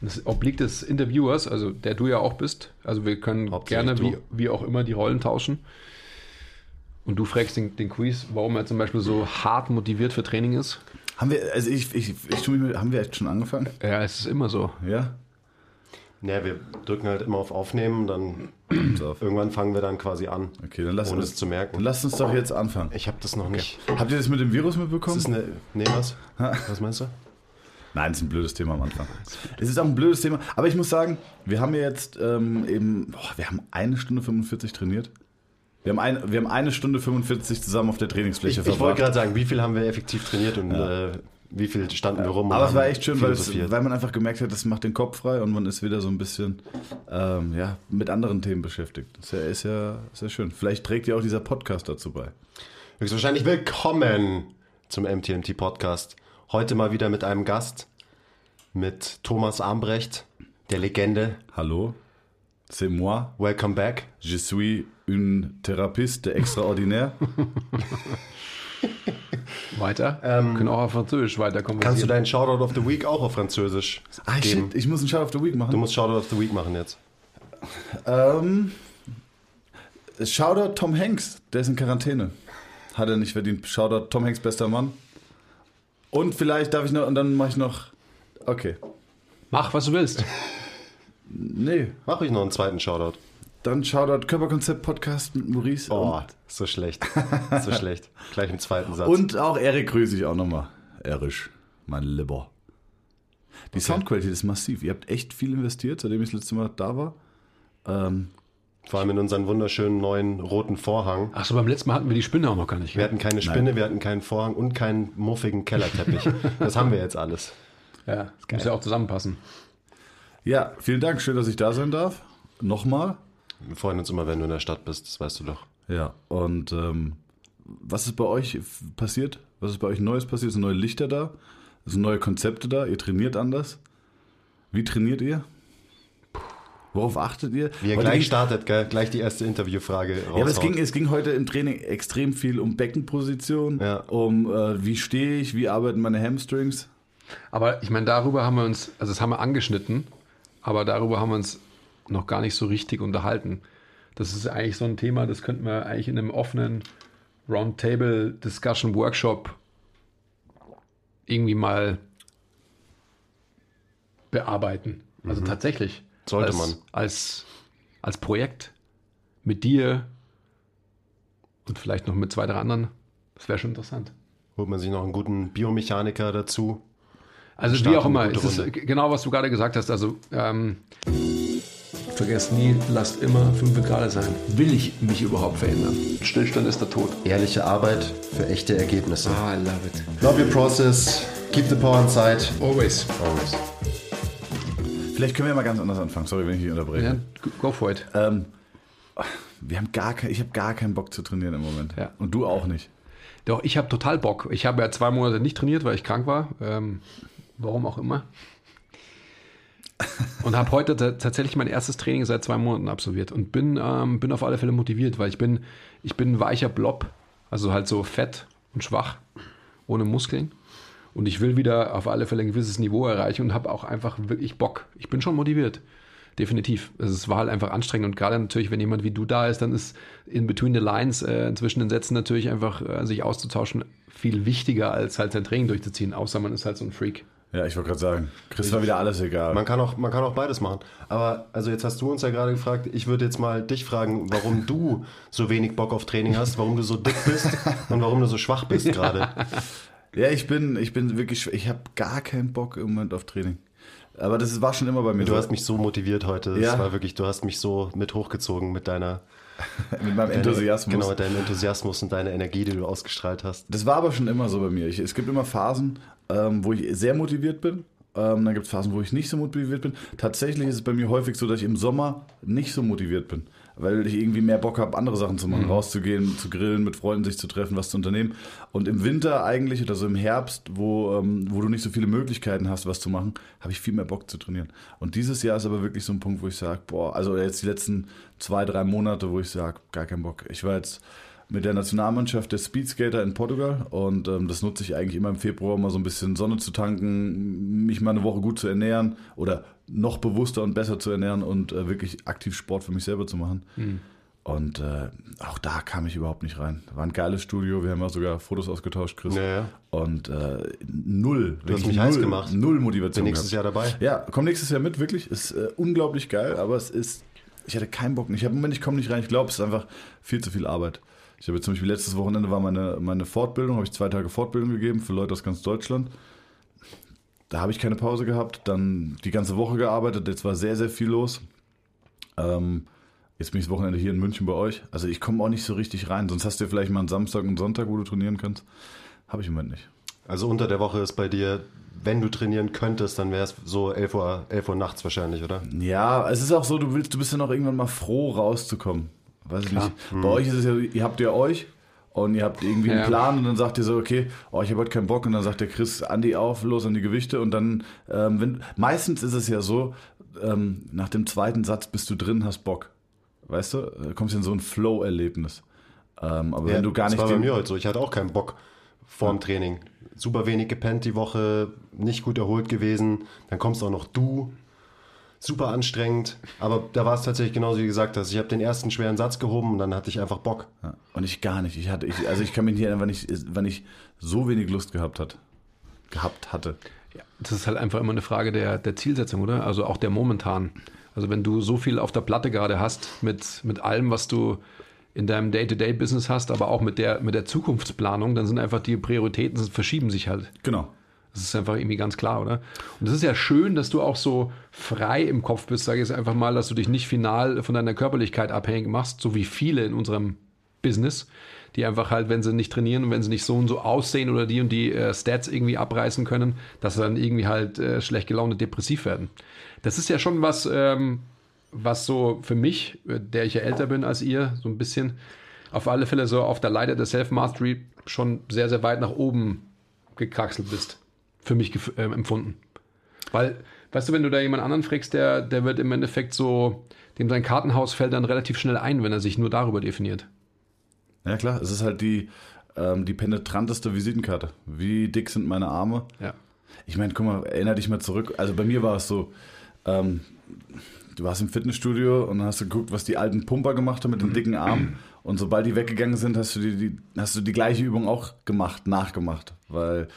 Das obliegt des Interviewers, also der du ja auch bist. Also wir können gerne, wie, wie auch immer, die Rollen tauschen. Und du fragst den, den Quiz, warum er zum Beispiel so hart motiviert für Training ist. Haben wir, also ich, ich, ich tu mich mit, haben wir echt schon angefangen? Ja, es ist immer so. Ja? Naja, wir drücken halt immer auf Aufnehmen, dann irgendwann fangen wir dann quasi an. Okay, dann lass Ohne uns es zu merken. Dann lasst uns doch jetzt anfangen. Ich habe das noch nicht. Habt ihr das mit dem Virus Das mitbekommen? ist eine. Nee, was? Was meinst du? Nein, das ist ein blödes Thema am Anfang. Es ist auch ein blödes Thema, aber ich muss sagen, wir haben ja jetzt ähm, eben, boah, wir haben eine Stunde 45 trainiert. Wir haben, ein, wir haben eine Stunde 45 zusammen auf der Trainingsfläche Ich, ich wollte verbracht. gerade sagen, wie viel haben wir effektiv trainiert und äh, wie viel standen wir rum? Aber es war echt schön, weil, es, weil man einfach gemerkt hat, das macht den Kopf frei und man ist wieder so ein bisschen ähm, ja, mit anderen Themen beschäftigt. Das ist ja, ist ja sehr schön. Vielleicht trägt ja auch dieser Podcast dazu bei. Höchstwahrscheinlich willkommen zum MTMT Podcast. Heute mal wieder mit einem Gast, mit Thomas Armbrecht, der Legende. Hallo, c'est moi, Welcome back. je suis une thérapeute extraordinaire. Weiter. können auch auf Französisch weiter Ähm, Kannst du deinen Shoutout of the Week auch auf Französisch ah, geben? shit, ich muss einen Shout of the Week machen. Du musst Shoutout of the Week machen jetzt. Ähm, Shoutout Tom Hanks, der ist in Quarantäne. Hat er nicht verdient. Shoutout Tom Hanks, bester Mann. Und vielleicht darf ich noch, und dann mache ich noch, okay. Mach, was du willst. Nee, Mach ich noch einen zweiten Shoutout. dann Shoutout Körperkonzept Podcast mit Maurice. Oh, so schlecht. So schlecht. Gleich im zweiten Satz. Und auch Erik grüße ich auch nochmal. Erich, mein Lieber. Die Soundqualität ist massiv. Ihr habt echt viel investiert, seitdem ich das letzte Mal da war. Ähm, Vor allem in unseren wunderschönen neuen roten Vorhang. Achso, beim letzten Mal hatten wir die Spinne auch noch gar nicht. Wir hatten keine Spinne, wir hatten keinen Vorhang und keinen muffigen Kellerteppich. Das haben wir jetzt alles. Ja, das muss ja auch zusammenpassen. ja, vielen Dank. Schön, dass ich da sein darf. Nochmal. Wir freuen uns immer, wenn du in der Stadt bist, das weißt du doch. Ja, und ähm, was ist bei euch passiert? Was ist bei euch Neues passiert? Sind neue Lichter da? Sind neue Konzepte da? Ihr trainiert anders? Wie trainiert ihr? Worauf achtet ihr? Wie er Heute gleich ging- startet, gell? gleich die erste Interviewfrage raus. Ja, aber es ging, es ging heute im Training extrem viel um Beckenposition, Ja. um äh, wie stehe ich, wie arbeiten meine Hamstrings. Aber ich meine, darüber haben wir uns, also das haben wir angeschnitten, aber darüber haben wir uns noch gar nicht so richtig unterhalten. Das ist eigentlich so ein Thema, das könnten wir eigentlich in einem offenen Roundtable Discussion Workshop irgendwie mal bearbeiten. Also tatsächlich. Sollte als, man. Als, als Projekt mit dir und vielleicht noch mit zwei, drei anderen. Das wäre schon interessant. Holt man sich noch einen guten Biomechaniker dazu. Also Starten wie auch immer, es ist g- genau, was du gerade gesagt hast. Also ähm, vergesst nie, lasst immer fünf gerade sein. Will ich mich überhaupt verändern? Stillstand ist der Tod. Ehrliche Arbeit für echte Ergebnisse. Ah, I love it. Love your process. Keep the power inside. Always. Always. Vielleicht können wir mal ganz anders anfangen. Sorry, wenn ich dich unterbreche. Ja, go for it. Ähm, wir haben gar kein, ich habe gar keinen Bock zu trainieren im Moment. Ja. Und du auch nicht. Doch, ich habe total Bock. Ich habe ja zwei Monate nicht trainiert, weil ich krank war. Ähm, warum auch immer. Und habe heute ta- tatsächlich mein erstes Training seit zwei Monaten absolviert und bin, ähm, bin auf alle Fälle motiviert, weil ich bin, ich bin ein weicher Blob, also halt so fett und schwach, ohne Muskeln. Und ich will wieder auf alle Fälle ein gewisses Niveau erreichen und habe auch einfach wirklich Bock. Ich bin schon motiviert. Definitiv. Also es war halt einfach anstrengend und gerade natürlich, wenn jemand wie du da ist, dann ist in between the lines äh, zwischen den Sätzen natürlich einfach äh, sich auszutauschen viel wichtiger als halt sein Training durchzuziehen, außer man ist halt so ein Freak. Ja, ich wollte gerade sagen, Chris war wieder alles egal. Man kann, auch, man kann auch beides machen. Aber also jetzt hast du uns ja gerade gefragt, ich würde jetzt mal dich fragen, warum du so wenig Bock auf Training hast, warum du so dick bist und warum du so schwach bist gerade. Ja, ich bin, ich bin wirklich, ich habe gar keinen Bock im Moment auf Training. Aber das war schon immer bei mir Du so. hast mich so motiviert heute. Das Ja. war wirklich, du hast mich so mit hochgezogen mit deiner mit meinem Enthusiasmus. Genau, mit deinem Enthusiasmus und deiner Energie, die du ausgestrahlt hast. Das war aber schon immer so bei mir. Ich, es gibt immer Phasen, ähm, wo ich sehr motiviert bin. Ähm, dann gibt es Phasen, wo ich nicht so motiviert bin. Tatsächlich ist es bei mir häufig so, dass ich im Sommer nicht so motiviert bin. Weil ich irgendwie mehr Bock habe, andere Sachen zu machen. Rauszugehen, zu grillen, mit Freunden sich zu treffen, was zu unternehmen. Und im Winter eigentlich oder so im Herbst, wo, ähm, wo du nicht so viele Möglichkeiten hast, was zu machen, habe ich viel mehr Bock zu trainieren. Und dieses Jahr ist aber wirklich so ein Punkt, wo ich sage, boah, also jetzt die letzten zwei, drei Monate, wo ich sage, gar keinen Bock. Ich war jetzt mit der Nationalmannschaft der Speedskater in Portugal und ähm, das nutze ich eigentlich immer im Februar, um mal so ein bisschen Sonne zu tanken, mich mal eine Woche gut zu ernähren oder noch bewusster und besser zu ernähren und äh, wirklich aktiv Sport für mich selber zu machen. Mhm. Und äh, auch da kam ich überhaupt nicht rein. War ein geiles Studio, wir haben ja sogar Fotos ausgetauscht, Chris. Ja, ja. Und äh, null. Du hast mich null, heiß gemacht. Null Bin Motivation. nächstes gehabt. Jahr dabei. Ja, komm nächstes Jahr mit, wirklich. Ist äh, unglaublich geil, aber es ist, ich hatte keinen Bock. Ich habe Moment, ich komme nicht rein. Ich glaube, es ist einfach viel zu viel Arbeit. Ich habe zum Beispiel letztes Wochenende war meine, meine Fortbildung, habe ich zwei Tage Fortbildung gegeben für Leute aus ganz Deutschland. Da habe ich keine Pause gehabt, dann die ganze Woche gearbeitet, jetzt war sehr, sehr viel los. Ähm, jetzt bin ich das Wochenende hier in München bei euch. Also ich komme auch nicht so richtig rein. Sonst hast du ja vielleicht mal einen Samstag und Sonntag, wo du trainieren kannst. Habe ich im Moment nicht. Also unter der Woche ist bei dir, wenn du trainieren könntest, dann wäre es so 11 Uhr, 11 Uhr nachts wahrscheinlich, oder? Ja, es ist auch so, du willst, du bist ja noch irgendwann mal froh, rauszukommen. Weiß ich nicht. Bei euch ist es ja, ihr habt ja euch und ihr habt irgendwie einen Ja. Plan und dann sagt ihr so, okay, oh, ich habe heute keinen Bock und dann sagt der Chris, Andi auf, los an die Gewichte und dann, ähm, wenn, meistens ist es ja so, ähm, nach dem zweiten Satz bist du drin, hast Bock. Weißt du, Äh, kommst in so ein Flow-Erlebnis. Ähm, aber wenn du gar das nicht war bei mir heute so. Ich hatte auch keinen Bock vorm Training. Super wenig gepennt die Woche, nicht gut erholt gewesen. Dann kommst auch noch du. Super anstrengend. Aber da war es tatsächlich genauso wie gesagt hast. Ich habe den ersten schweren Satz gehoben und dann hatte ich einfach Bock. Ja, und ich gar nicht. Ich hatte, ich, also ich kann mich nicht erinnern, wann ich, wann ich so wenig Lust gehabt hat, gehabt hatte. Ja, das ist halt einfach immer eine Frage der, der Zielsetzung, oder? Also auch der momentan. Also wenn du so viel auf der Platte gerade hast mit, mit allem, was du in deinem Day-to-Day-Business hast, aber auch mit der, mit der Zukunftsplanung, dann sind einfach die Prioritäten verschieben sich halt. Genau. Das ist einfach irgendwie ganz klar, oder? Und es ist ja schön, dass du auch so frei im Kopf bist, sage ich jetzt einfach mal, dass du dich nicht final von deiner Körperlichkeit abhängig machst, so wie viele in unserem Business, die einfach halt, wenn sie nicht trainieren und wenn sie nicht so und so aussehen oder die und die äh, Stats irgendwie abreißen können, dass sie dann irgendwie halt äh, schlecht gelaunt und depressiv werden. Das ist ja schon was, ähm, was so für mich, äh, der ich ja älter bin als ihr, so ein bisschen auf alle Fälle so auf der Leiter der Self-Mastery schon sehr, sehr weit nach oben gekraxelt bist. Für mich gef- ähm, empfunden. Weil, weißt du, wenn du da jemand anderen fragst, der, der wird im Endeffekt so, dem sein Kartenhaus fällt dann relativ schnell ein, wenn er sich nur darüber definiert. Ja klar, es ist halt die, ähm, die penetranteste Visitenkarte. Wie dick sind meine Arme? Ja. Ich meine, guck mal, erinnere dich mal zurück. Also bei mir war es so, ähm, du warst im Fitnessstudio und hast du geguckt, was die alten Pumper gemacht haben mit den dicken Armen. Und sobald die weggegangen sind, hast du die, die, hast du die gleiche Übung auch gemacht, nachgemacht. Weil,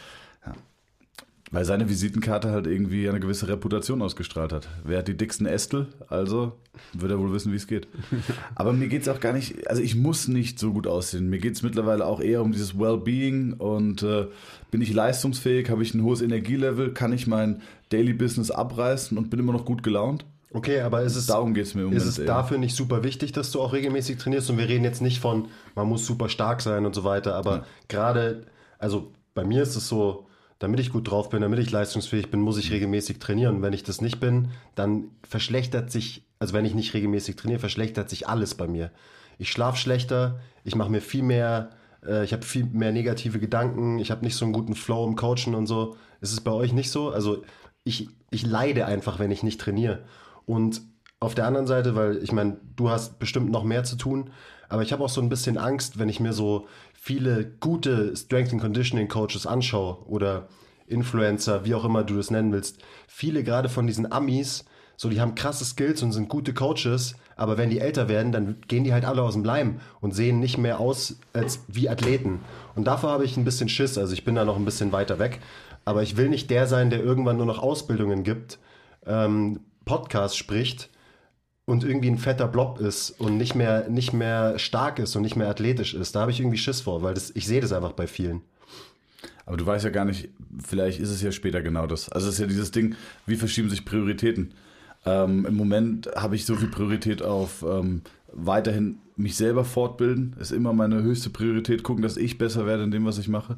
weil seine Visitenkarte halt irgendwie eine gewisse Reputation ausgestrahlt hat. Wer hat die dicksten Ästel? Also wird er wohl wissen, wie es geht. Aber mir geht es auch gar nicht, also ich muss nicht so gut aussehen. Mir geht es mittlerweile auch eher um dieses Wellbeing und äh, bin ich leistungsfähig, habe ich ein hohes Energielevel, kann ich mein Daily Business abreißen und bin immer noch gut gelaunt? Okay, aber ist es, Darum geht es mir im ist Moment es eher. dafür nicht super wichtig, dass du auch regelmäßig trainierst? Und wir reden jetzt nicht von, man muss super stark sein und so weiter, aber gerade, also bei mir ist es so, damit ich gut drauf bin, damit ich leistungsfähig bin, muss ich regelmäßig trainieren. Wenn ich das nicht bin, dann verschlechtert sich, also wenn ich nicht regelmäßig trainiere, verschlechtert sich alles bei mir. Ich schlafe schlechter, ich mache mir viel mehr, äh, ich habe viel mehr negative Gedanken, ich habe nicht so einen guten Flow im Coachen und so. Ist es bei euch nicht so? Also ich, ich leide einfach, wenn ich nicht trainiere. Und auf der anderen Seite, weil ich meine, du hast bestimmt noch mehr zu tun, aber ich habe auch so ein bisschen Angst, wenn ich mir so viele gute Strength and Conditioning Coaches anschaue oder Influencer, wie auch immer du das nennen willst. Viele gerade von diesen Amis, so die haben krasse Skills und sind gute Coaches, aber wenn die älter werden, dann gehen die halt alle aus dem Leim und sehen nicht mehr aus als wie Athleten. Und davor habe ich ein bisschen Schiss, also ich bin da noch ein bisschen weiter weg. Aber ich will nicht der sein, der irgendwann nur noch Ausbildungen gibt, ähm, Podcast spricht und irgendwie ein fetter Blob ist und nicht mehr, nicht mehr stark ist und nicht mehr athletisch ist. Da habe ich irgendwie Schiss vor, weil das, ich sehe das einfach bei vielen. Aber du weißt ja gar nicht, vielleicht ist es ja später genau das. Also es ist ja dieses Ding, wie verschieben sich Prioritäten. Ähm, Im Moment habe ich so viel Priorität auf ähm, weiterhin mich selber fortbilden. Ist immer meine höchste Priorität, gucken, dass ich besser werde in dem, was ich mache.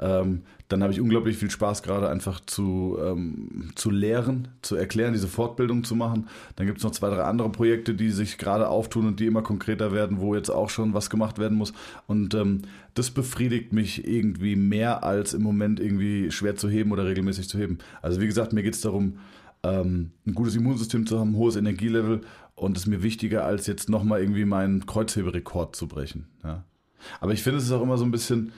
Ähm, dann habe ich unglaublich viel Spaß gerade einfach zu, ähm, zu lehren, zu erklären, diese Fortbildung zu machen. Dann gibt es noch zwei, drei andere Projekte, die sich gerade auftun und die immer konkreter werden, wo jetzt auch schon was gemacht werden muss. Und ähm, das befriedigt mich irgendwie mehr als im Moment irgendwie schwer zu heben oder regelmäßig zu heben. Also wie gesagt, mir geht es darum, ähm, ein gutes Immunsystem zu haben, ein hohes Energielevel und es ist mir wichtiger, als jetzt nochmal irgendwie meinen Kreuzheberekord zu brechen. Ja. Aber ich finde, es ist auch immer so ein bisschen,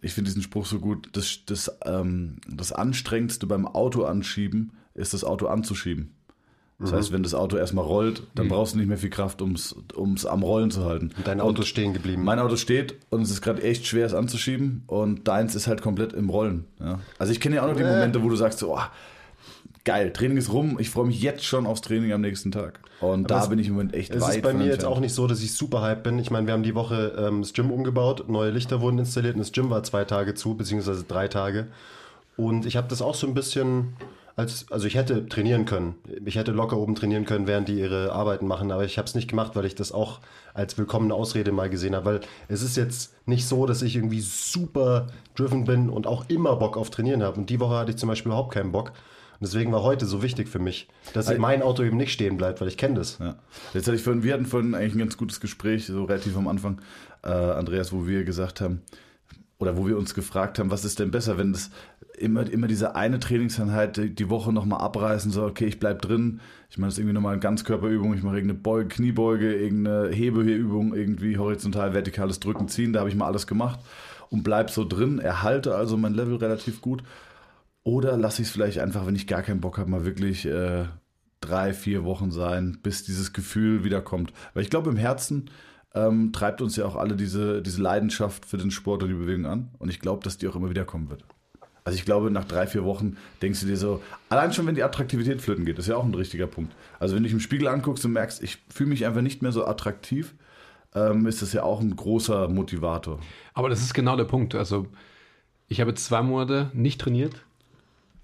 ich finde diesen Spruch so gut, das, das, ähm, das Anstrengendste beim Auto anschieben ist das Auto anzuschieben. Das heißt, wenn das Auto erstmal rollt, dann brauchst du nicht mehr viel Kraft, um es am Rollen zu halten. Dein Auto ist stehen geblieben. Mein Auto steht und es ist gerade echt schwer, es anzuschieben und deins ist halt komplett im Rollen. Ja. Also ich kenne ja auch noch die Äh. Momente, wo du sagst so, oh, geil, Training ist rum, ich freue mich jetzt schon aufs Training am nächsten Tag. Und da es- bin ich im Moment echt Es weit ist bei mir jetzt auch nicht so, dass ich super hype bin. Ich meine, wir haben die Woche ähm, das Gym umgebaut, neue Lichter wurden installiert und das Gym war zwei Tage zu, beziehungsweise drei Tage. Und ich habe das auch so ein bisschen als, also ich hätte trainieren können. Ich hätte locker oben trainieren können, während die ihre Arbeiten machen, aber ich habe es nicht gemacht, weil ich das auch als willkommene Ausrede mal gesehen habe. Weil es ist jetzt nicht so, dass ich irgendwie super driven bin und auch immer Bock auf Trainieren habe. Und die Woche hatte ich zum Beispiel überhaupt keinen Bock. Und deswegen war heute so wichtig für mich, dass mein Auto eben nicht stehen bleibt, weil ich kenne das. Ja. Jetzt hatte ich vorhin, wir hatten vorhin eigentlich ein ganz gutes Gespräch, so relativ am Anfang, äh, Andreas, wo wir gesagt haben, oder wo wir uns gefragt haben, was ist denn besser, wenn das immer, immer diese eine Trainingseinheit die, Woche nochmal abreißen soll, okay, ich bleib drin, ich mache das irgendwie nochmal eine Ganzkörperübung, ich mache irgendeine Beuge, Kniebeuge, irgendeine Hebehübung, irgendwie horizontal, vertikales Drücken, Ziehen, da habe ich mal alles gemacht und bleib so drin, erhalte also mein Level relativ gut. Oder lasse ich es vielleicht einfach, wenn ich gar keinen Bock habe, mal wirklich äh, drei, vier Wochen sein, bis dieses Gefühl wiederkommt. Weil ich glaube, im Herzen ähm, treibt uns ja auch alle diese, diese Leidenschaft für den Sport und die Bewegung an. Und ich glaube, dass die auch immer wiederkommen wird. Also ich glaube, nach drei, vier Wochen denkst du dir so, allein schon, wenn die Attraktivität flöten geht, ist ja auch ein richtiger Punkt. Also wenn du dich im Spiegel anguckst und merkst, ich fühle mich einfach nicht mehr so attraktiv, ähm, ist das ja auch ein großer Motivator. Aber das ist genau der Punkt. Also, ich habe zwei Monate nicht trainiert.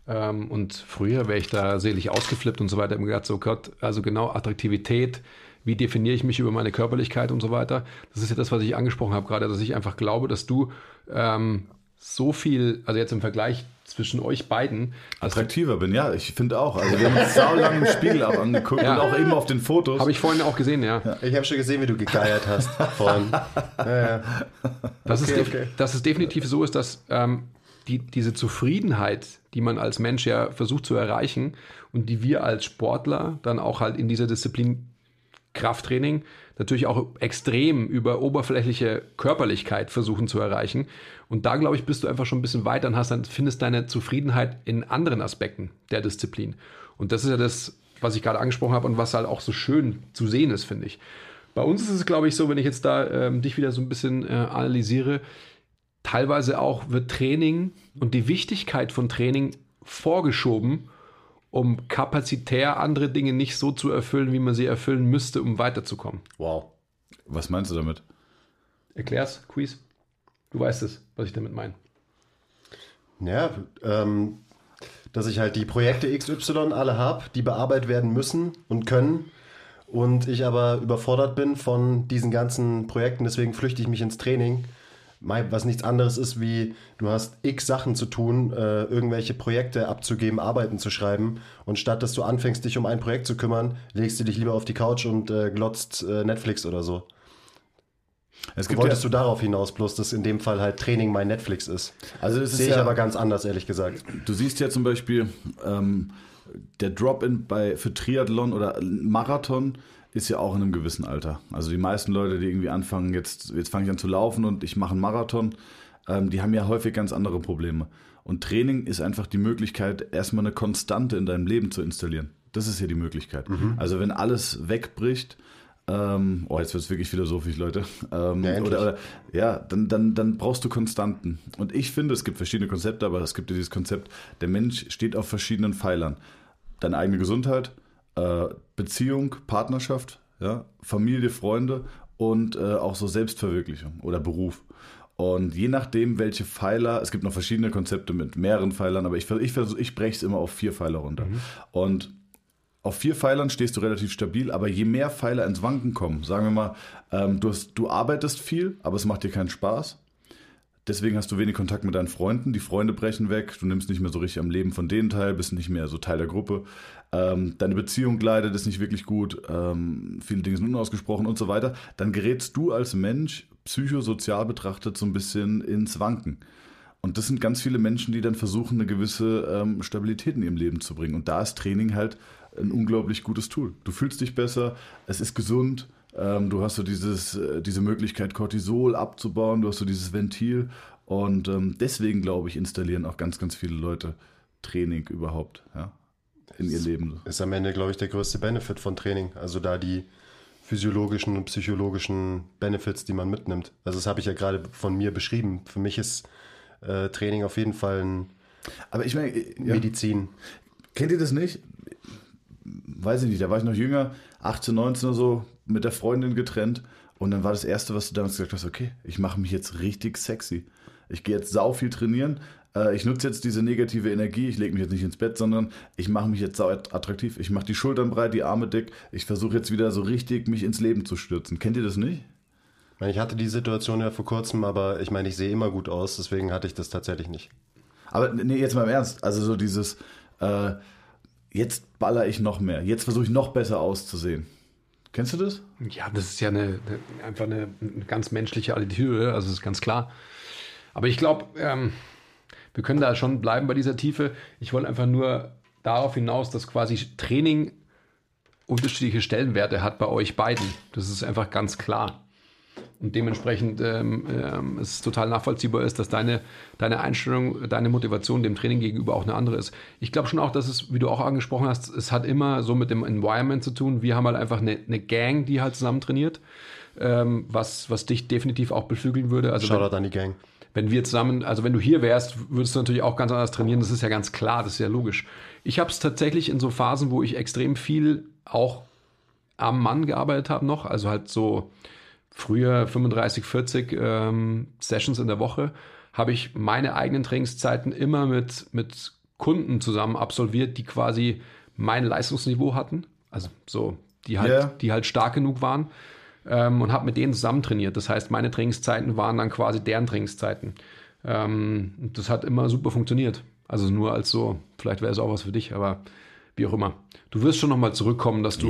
Ähm, und früher wäre ich da selig ausgeflippt und so weiter. Ich habe mir gedacht, so Gott, also genau Attraktivität, wie definiere ich mich über meine Körperlichkeit und so weiter. Das ist ja das, was ich angesprochen habe gerade, dass ich einfach glaube, dass du ähm, so viel, also jetzt im Vergleich zwischen euch beiden, du, Attraktiver bin, ja, ich finde auch. Also wir haben uns saulang im Spiegel auch angeguckt Ja. und auch eben auf den Fotos. habe ich vorhin auch gesehen, ja. Ich habe schon gesehen, wie du gegeiert hast vorhin. Ja, ja. Dass, es, Okay, def- okay. dass es definitiv so ist, dass ähm, die, diese Zufriedenheit, die man als Mensch ja versucht zu erreichen und die wir als Sportler dann auch halt in dieser Disziplin Krafttraining natürlich auch extrem über oberflächliche Körperlichkeit versuchen zu erreichen. Und da, glaube ich, bist du einfach schon ein bisschen weiter und hast dann findest deine Zufriedenheit in anderen Aspekten der Disziplin. Und das ist ja das, was ich gerade angesprochen habe und was halt auch so schön zu sehen ist, finde ich. Bei uns ist es, glaube ich, so, wenn ich jetzt da ähm, dich wieder so ein bisschen äh, analysiere, teilweise auch wird Training und die Wichtigkeit von Training vorgeschoben, um kapazitär andere Dinge nicht so zu erfüllen, wie man sie erfüllen müsste, um weiterzukommen. Wow. Was meinst du damit? Erklär's, Quiz. Du weißt es, was ich damit meine. Ja, ähm, dass ich halt die Projekte XY alle habe, die bearbeitet werden müssen und können. Und ich aber überfordert bin von diesen ganzen Projekten, deswegen flüchte ich mich ins Training. Was nichts anderes ist, wie du hast x Sachen zu tun, äh, irgendwelche Projekte abzugeben, Arbeiten zu schreiben. Und statt dass du anfängst, dich um ein Projekt zu kümmern, legst du dich lieber auf die Couch und äh, glotzt äh, Netflix oder so. Es gibt Wolltest ja, du darauf hinaus, bloß dass in dem Fall halt Training mein Netflix ist? also ist Sehe ich ja, aber ganz anders, ehrlich gesagt. Du siehst ja zum Beispiel, ähm, der Drop-in bei für Triathlon oder Marathon ist ja auch in einem gewissen Alter. Also die meisten Leute, die irgendwie anfangen, jetzt, jetzt fange ich an zu laufen und ich mache einen Marathon, ähm, die haben ja häufig ganz andere Probleme. Und Training ist einfach die Möglichkeit, erstmal eine Konstante in deinem Leben zu installieren. Das ist ja die Möglichkeit. Also wenn alles wegbricht, ähm, oh, jetzt wird es wirklich philosophisch, Leute. Ähm, Ja, oder, oder, ja, dann, dann, dann brauchst du Konstanten. Und ich finde, es gibt verschiedene Konzepte, aber es gibt ja dieses Konzept, der Mensch steht auf verschiedenen Pfeilern. Deine eigene Gesundheit, äh, Beziehung, Partnerschaft, ja, Familie, Freunde und äh, auch so Selbstverwirklichung oder Beruf. Und je nachdem, welche Pfeiler, es gibt noch verschiedene Konzepte mit mehreren Pfeilern, aber ich, ich, ich breche es immer auf vier Pfeiler runter. Und auf vier Pfeilern stehst du relativ stabil, aber je mehr Pfeiler ins Wanken kommen, sagen wir mal, ähm, du, hast, du arbeitest viel, aber es macht dir keinen Spaß. Deswegen hast du wenig Kontakt mit deinen Freunden. Die Freunde brechen weg. Du nimmst nicht mehr so richtig am Leben von denen teil, bist nicht mehr so Teil der Gruppe. Ähm, deine Beziehung leidet, ist nicht wirklich gut. Ähm, viele Dinge sind unausgesprochen und so weiter. Dann gerätst du als Mensch psychosozial betrachtet so ein bisschen ins Wanken. Und das sind ganz viele Menschen, die dann versuchen, eine gewisse ähm, Stabilität in ihrem Leben zu bringen. Und da ist Training halt ein unglaublich gutes Tool. Du fühlst dich besser, es ist gesund, ähm, du hast so dieses, äh, diese Möglichkeit, Cortisol abzubauen, du hast so dieses Ventil. Und ähm, deswegen, glaube ich, installieren auch ganz, ganz viele Leute Training überhaupt. Ja. In ihr Leben. Ist am Ende, glaube ich, der größte Benefit von Training. Also da die physiologischen und psychologischen Benefits, die man mitnimmt. Also das habe ich ja gerade von mir beschrieben. Für mich ist äh, Training auf jeden Fall ein Aber ich meine, ja. Medizin. Kennt ihr das nicht? Weiß ich nicht, da war ich noch jünger, 18, 19 oder so, mit der Freundin getrennt. Und dann war das Erste, was du damals gesagt hast, okay, ich mache mich jetzt richtig sexy. Ich gehe jetzt sau viel trainieren. Äh, ich nutze jetzt diese negative Energie. Ich lege mich jetzt nicht ins Bett, sondern ich mache mich jetzt attraktiv. Ich mache die Schultern breit, die Arme dick. Ich versuche jetzt wieder so richtig mich ins Leben zu stürzen. Kennt ihr das nicht? Ich meine, Ich hatte die Situation ja vor kurzem, aber ich meine, ich sehe immer gut aus, deswegen hatte ich das tatsächlich nicht. Aber nee, jetzt mal im Ernst. Also so dieses, äh, jetzt baller ich noch mehr. Jetzt versuche ich noch besser auszusehen. Kennst du das? Ja, das ist ja eine, eine, einfach eine, eine ganz menschliche Attitüde, also das ist ganz klar. Aber ich glaube, ähm, wir können da schon bleiben bei dieser Tiefe. Ich wollte einfach nur darauf hinaus, dass quasi Training unterschiedliche Stellenwerte hat bei euch beiden. Das ist einfach ganz klar. Und dementsprechend ähm, ähm, es total nachvollziehbar ist, dass deine, deine Einstellung, deine Motivation dem Training gegenüber auch eine andere ist. Ich glaube schon auch, dass es, wie du auch angesprochen hast, es hat immer so mit dem Environment zu tun. Wir haben halt einfach eine, eine Gang, die halt zusammen trainiert, ähm, was, was dich definitiv auch beflügeln würde. Also Shoutout an die Gang. Wenn wir zusammen, also wenn du hier wärst, würdest du natürlich auch ganz anders trainieren. Das ist ja ganz klar, das ist ja logisch. Ich habe es tatsächlich in so Phasen, wo ich extrem viel auch am Mann gearbeitet habe noch, also halt so früher 35, 40 ähm, Sessions in der Woche, habe ich meine eigenen Trainingszeiten immer mit, mit Kunden zusammen absolviert, die quasi mein Leistungsniveau hatten. Also so, die halt, Ja. die halt stark genug waren. Ähm, und habe mit denen zusammen trainiert. Das heißt, meine Trainingszeiten waren dann quasi deren Trainingszeiten. Ähm, das hat immer super funktioniert. Also nur als so, vielleicht wäre es auch was für dich, aber wie auch immer. Du wirst schon nochmal zurückkommen, dass du.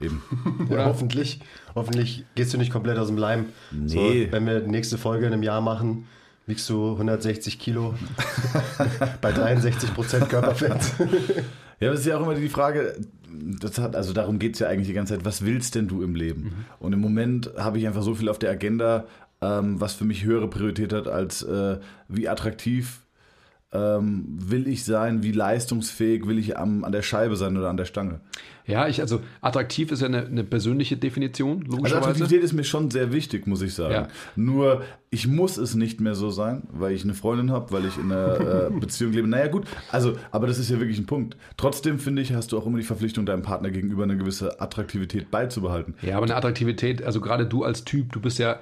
eben. Ja, hoffentlich. Hoffentlich gehst du nicht komplett aus dem Leim. Nee. So, wenn wir die nächste Folge in einem Jahr machen, wiegst du 160 Kilo bei 63 Prozent Körperfett. Ja, aber es ist ja auch immer die Frage, das hat, also darum geht es ja eigentlich die ganze Zeit, was willst denn du im Leben? Und im Moment habe ich einfach so viel auf der Agenda, ähm, was für mich höhere Priorität hat, als äh, wie attraktiv ähm, will ich sein, wie leistungsfähig will ich am, an der Scheibe sein oder an der Stange. Ja, ich, also attraktiv ist ja eine, eine persönliche Definition, Also logischerweise. Attraktivität ist mir schon sehr wichtig, muss ich sagen. Ja. Nur ich muss es nicht mehr so sein, weil ich eine Freundin habe, weil ich in einer äh, Beziehung lebe. Naja gut, also, aber das ist ja wirklich ein Punkt. Trotzdem finde ich, hast du auch immer die Verpflichtung, deinem Partner gegenüber eine gewisse Attraktivität beizubehalten. Ja, aber eine Attraktivität, also gerade du als Typ, du bist ja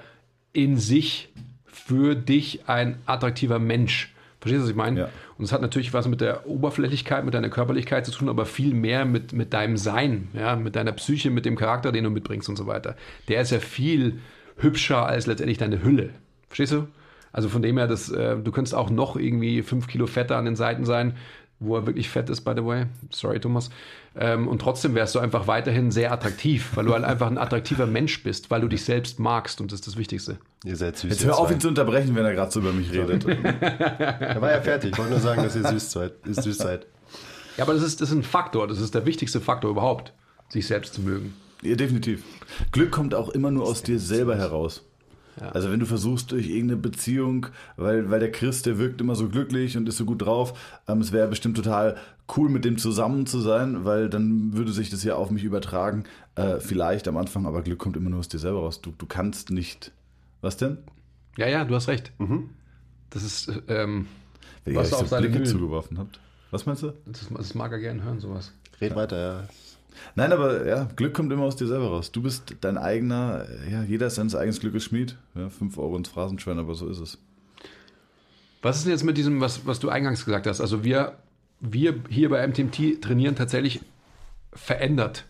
in sich für dich ein attraktiver Mensch. Verstehst du, was ich meine? Ja. Und es hat natürlich was mit der Oberflächlichkeit, mit deiner Körperlichkeit zu tun, aber viel mehr mit, mit deinem Sein, ja, mit deiner Psyche, mit dem Charakter, den du mitbringst und so weiter. Der ist ja viel hübscher als letztendlich deine Hülle. Verstehst du? Also von dem her, das, äh, du könntest auch noch irgendwie fünf Kilo fetter an den Seiten sein, wo er wirklich fett ist, by the way. Sorry, Thomas. Ähm, und trotzdem wärst du einfach weiterhin sehr attraktiv, weil du halt einfach ein attraktiver Mensch bist, weil du dich selbst magst und das ist das Wichtigste. Ihr seid süß. Jetzt hör auf, ihn zu unterbrechen, wenn er gerade so über mich redet. Er war ja fertig. Ich wollte nur sagen, dass ihr süß seid. Ihr süß seid. Ja, aber das ist, das ist ein Faktor, das ist der wichtigste Faktor überhaupt, sich selbst zu mögen. ja, definitiv. Glück kommt auch immer nur aus dir selber heraus. Also wenn du versuchst durch irgendeine Beziehung, weil, weil der Chris, der wirkt immer so glücklich und ist so gut drauf, ähm, es wäre bestimmt total cool, mit dem zusammen zu sein, weil dann würde sich das ja auf mich übertragen. Äh, vielleicht am Anfang, aber Glück kommt immer nur aus dir selber raus. Du, du kannst nicht. Was denn? Ja, ja, du hast recht. Das ist, ähm, Wenn Was ihr euch auf so seine Blicke zugeworfen habt. Was meinst du? das, das mag er gern hören, sowas. Red weiter, ja. Nein, aber ja, Glück kommt immer aus dir selber raus. Du bist dein eigener, ja, jeder ist seines eigenes Glückes Schmied. Ja, fünf Euro ins Phrasenschwein, aber so ist es. Was ist denn jetzt mit diesem, was, was du eingangs gesagt hast? Also wir, wir hier bei MTMT trainieren tatsächlich verändert.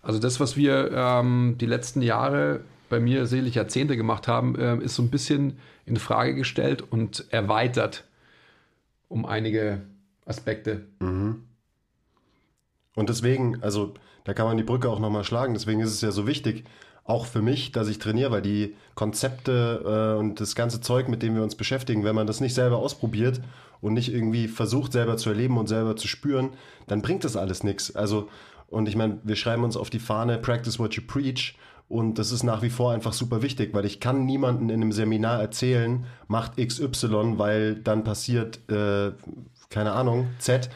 Also das, was wir ähm, die letzten Jahre, bei mir selig Jahrzehnte gemacht haben, ähm, ist so ein bisschen in Frage gestellt und erweitert um einige Aspekte. Und deswegen, also da kann man die Brücke auch nochmal schlagen. Deswegen ist es ja so wichtig, auch für mich, dass ich trainiere, weil die Konzepte äh, und das ganze Zeug, mit dem wir uns beschäftigen, wenn man das nicht selber ausprobiert und nicht irgendwie versucht, selber zu erleben und selber zu spüren, dann bringt das alles nichts. Also, und ich meine, wir schreiben uns auf die Fahne, practice what you preach. Und das ist nach wie vor einfach super wichtig, weil ich kann niemanden in einem Seminar erzählen, macht XY, weil dann passiert, äh, keine Ahnung, Z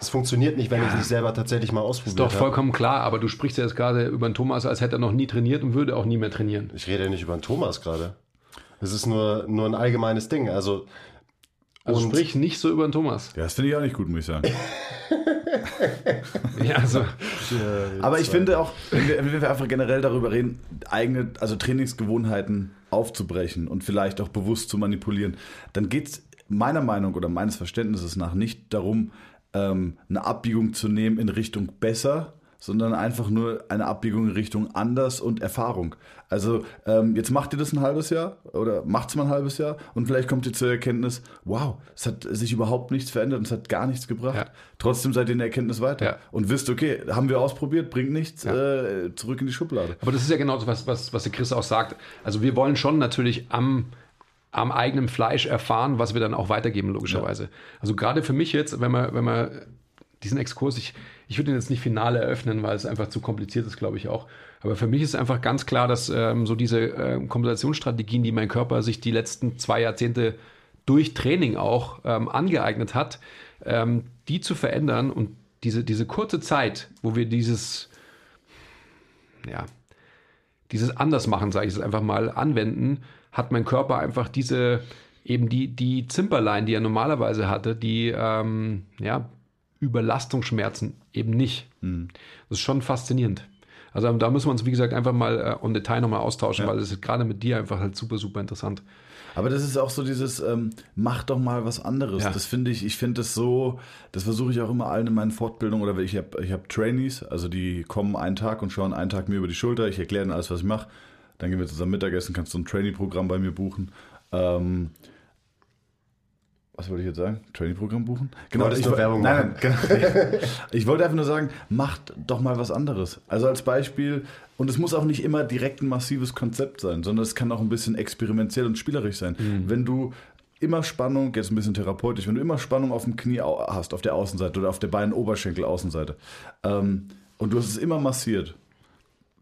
Es funktioniert nicht, wenn ich es nicht selber tatsächlich mal Ist ausprobiert doch habe. vollkommen klar, aber du sprichst ja jetzt gerade über den Thomas, als hätte er noch nie trainiert und würde auch nie mehr trainieren. Ich rede ja nicht über den Thomas gerade. Es ist nur, nur ein allgemeines Ding. Also, Also Und- sprich nicht so über den Thomas. Ja, das finde ich auch nicht gut, muss ich sagen. Ja, also, Aber ich finde auch, wenn wir, wenn wir einfach generell darüber reden, eigene, also Trainingsgewohnheiten aufzubrechen und vielleicht auch bewusst zu manipulieren, dann geht es meiner Meinung oder meines Verständnisses nach nicht darum, ähm, eine Abbiegung zu nehmen in Richtung besser, sondern einfach nur eine Abbiegung in Richtung anders und Erfahrung. Also ähm, jetzt macht ihr das ein halbes Jahr oder macht es mal ein halbes Jahr und vielleicht kommt ihr zur Erkenntnis, wow, es hat sich überhaupt nichts verändert und es hat gar nichts gebracht. Ja. Trotzdem seid ihr in der Erkenntnis weiter Ja. und wisst, okay, haben wir ausprobiert, bringt nichts, äh, zurück in die Schublade. aber das ist ja genau das, was, was, was der Chris auch sagt. Also wir wollen schon natürlich am, am eigenen Fleisch erfahren, was wir dann auch weitergeben, logischerweise. Also gerade für mich jetzt, wenn man, wenn man diesen Exkurs, ich, ich würde ihn jetzt nicht final eröffnen, weil es einfach zu kompliziert ist, glaube ich auch. Aber für mich ist einfach ganz klar, dass ähm, so diese ähm, Kompensationsstrategien, die mein Körper sich die letzten zwei Jahrzehnte durch Training auch ähm, angeeignet hat, ähm, die zu verändern und diese, diese kurze Zeit, wo wir dieses, ja, dieses Andersmachen, sage ich es einfach mal, anwenden, hat mein Körper einfach diese, eben die, die Zimperlein, die er normalerweise hatte, die, ähm, ja, Überlastungsschmerzen eben nicht. Das ist schon faszinierend. Also da müssen wir uns, wie gesagt, einfach mal äh, on Detail nochmal austauschen, weil das ist gerade mit dir einfach halt super, super interessant. Aber das ist auch so dieses, ähm, mach doch mal was anderes. Ja. Das finde ich, ich finde das so, das versuche ich auch immer allen in meinen Fortbildungen oder ich habe ich hab Trainees, also die kommen einen Tag und schauen einen Tag mir über die Schulter, ich erkläre ihnen alles, was ich mache. Dann gehen wir zusammen Mittagessen, kannst du ein Trainee-Programm bei mir buchen. Ähm, was wollte ich jetzt sagen? Trainee-Programm buchen? Genau, ich nur woll- Werbung nein, nein, genau. Ich wollte einfach nur sagen, macht doch mal was anderes. Also als Beispiel, und es muss auch nicht immer direkt ein massives Konzept sein, sondern es kann auch ein bisschen experimentell und spielerisch sein. Wenn du immer Spannung, jetzt ein bisschen therapeutisch, wenn du immer Spannung auf dem Knie hast, auf der Außenseite oder auf der Bein-Oberschenkel-Außenseite, ähm, und du hast es immer massiert,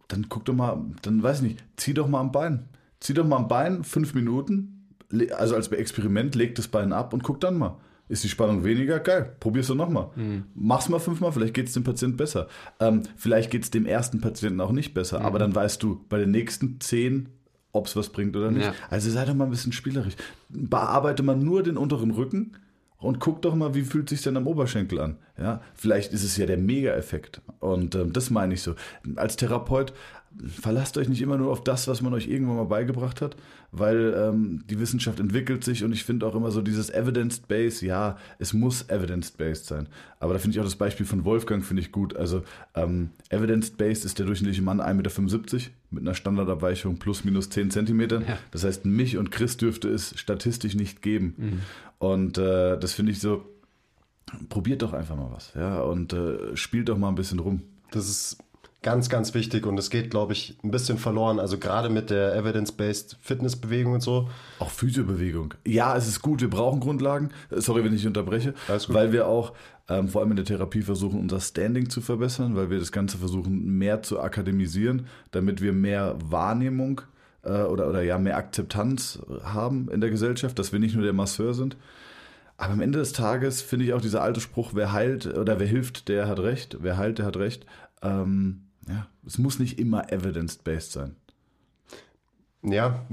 dann guck doch mal, dann weiß ich nicht, zieh doch mal am Bein. Zieh doch mal am Bein fünf Minuten, also als Experiment, leg das Bein ab und guck dann mal. Ist die Spannung weniger? Geil, probier's doch nochmal. Mach's mal fünfmal, vielleicht geht's dem Patienten besser. Ähm, vielleicht geht's dem ersten Patienten auch nicht besser, aber dann weißt du bei den nächsten zehn, ob's was bringt oder nicht. Ja. Also sei doch mal ein bisschen spielerisch. Bearbeite mal nur den unteren Rücken und guck doch mal, wie fühlt sich denn am Oberschenkel an. Ja, vielleicht ist es ja der Mega-Effekt. Und ähm, das meine ich so. Als Therapeut verlasst euch nicht immer nur auf das, was man euch irgendwann mal beigebracht hat, weil ähm, die Wissenschaft entwickelt sich und ich finde auch immer so dieses Evidence-Based, ja, es muss Evidence-Based sein. Aber da finde ich auch das Beispiel von Wolfgang, finde ich gut. Also ähm, Evidence-Based ist der durchschnittliche Mann 1,75 Meter mit einer Standardabweichung plus minus 10 Zentimetern. Ja. Das heißt, mich und Chris dürfte es statistisch nicht geben. Und äh, das finde ich so, probiert doch einfach mal was, ja, und äh, spielt doch mal ein bisschen rum. Das ist ganz, ganz wichtig und es geht, glaube ich, ein bisschen verloren. Also gerade mit der Evidence-Based Fitnessbewegung und so. Auch Physiobewegung. Ja, es ist gut, wir brauchen Grundlagen. Sorry, wenn ich unterbreche. Weil wir auch ähm, vor allem in der Therapie versuchen, unser Standing zu verbessern, weil wir das Ganze versuchen, mehr zu akademisieren, damit wir mehr Wahrnehmung äh, oder, oder ja, mehr Akzeptanz haben in der Gesellschaft, dass wir nicht nur der Masseur sind. Aber am Ende des Tages finde ich auch dieser alte Spruch, wer heilt oder wer hilft, der hat recht. Wer heilt, der hat recht. Ähm, ja, es muss nicht immer evidence-based sein. Ja,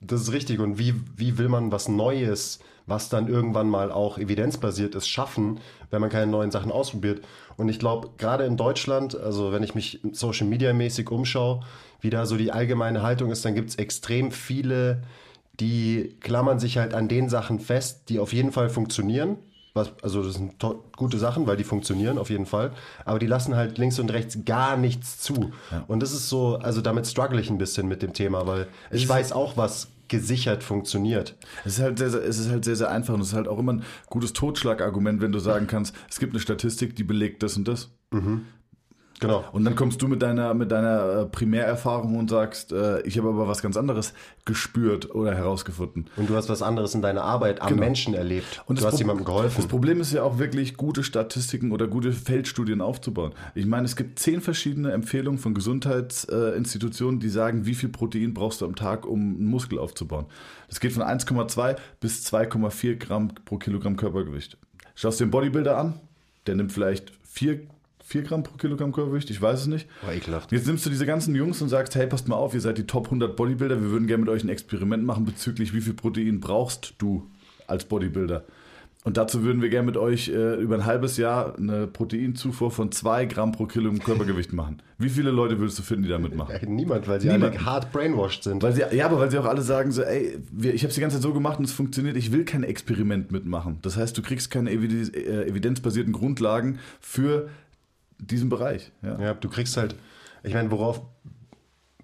das ist richtig. Und wie, wie will man was Neues, was dann irgendwann mal auch evidenzbasiert ist, schaffen, wenn man keine neuen Sachen ausprobiert? Und ich glaube, gerade in Deutschland, also wenn ich mich Social Media mäßig umschaue, wie da so die allgemeine Haltung ist, dann gibt es extrem viele, die klammern sich halt an den Sachen fest, die auf jeden Fall funktionieren. Was, also das sind gute Sachen, weil die funktionieren auf jeden Fall. Aber die lassen halt links und rechts gar nichts zu. Und das ist so, also damit struggle ich ein bisschen mit dem Thema, weil ich weiß auch, was gesichert funktioniert. Es ist halt sehr, sehr, es ist halt sehr, sehr einfach und es ist halt auch immer ein gutes Totschlagargument, wenn du sagen kannst, es gibt eine Statistik, die belegt das und das. Genau. Und dann kommst du mit deiner, mit deiner äh, Primärerfahrung und sagst, äh, ich habe aber was ganz anderes gespürt oder herausgefunden. Und du hast was anderes in deiner Arbeit am Genau. Menschen erlebt. Und du das hast Pro- jemandem Das geholfen. Problem ist ja auch wirklich, gute Statistiken oder gute Feldstudien aufzubauen. Ich meine, es gibt zehn verschiedene Empfehlungen von Gesundheitsinstitutionen, die sagen, wie viel Protein brauchst du am Tag, um einen Muskel aufzubauen. Das geht von 1,2 bis 2,4 Gramm pro Kilogramm Körpergewicht. Schaust dir den Bodybuilder an, der nimmt vielleicht 4, 4 Gramm pro Kilogramm Körpergewicht, ich weiß es nicht. War ekelhaft. Jetzt nimmst du diese ganzen Jungs und sagst, hey, passt mal auf, ihr seid die Top 100 Bodybuilder, wir würden gerne mit euch ein Experiment machen bezüglich, wie viel Protein brauchst du als Bodybuilder. Und dazu würden wir gerne mit euch äh, über ein halbes Jahr eine Proteinzufuhr von 2 Gramm pro Kilo im Körpergewicht machen. Wie viele Leute würdest du finden, die da mitmachen? Niemand, weil sie Niemand. alle hart brainwashed sind. Weil sie, ja, aber weil sie auch alle sagen so, ey, wir, ich habe es die ganze Zeit so gemacht und es funktioniert, ich will kein Experiment mitmachen. Das heißt, du kriegst keine äh, evidenzbasierten Grundlagen für diesen Bereich. Ja. Ja, du kriegst halt, ich meine, worauf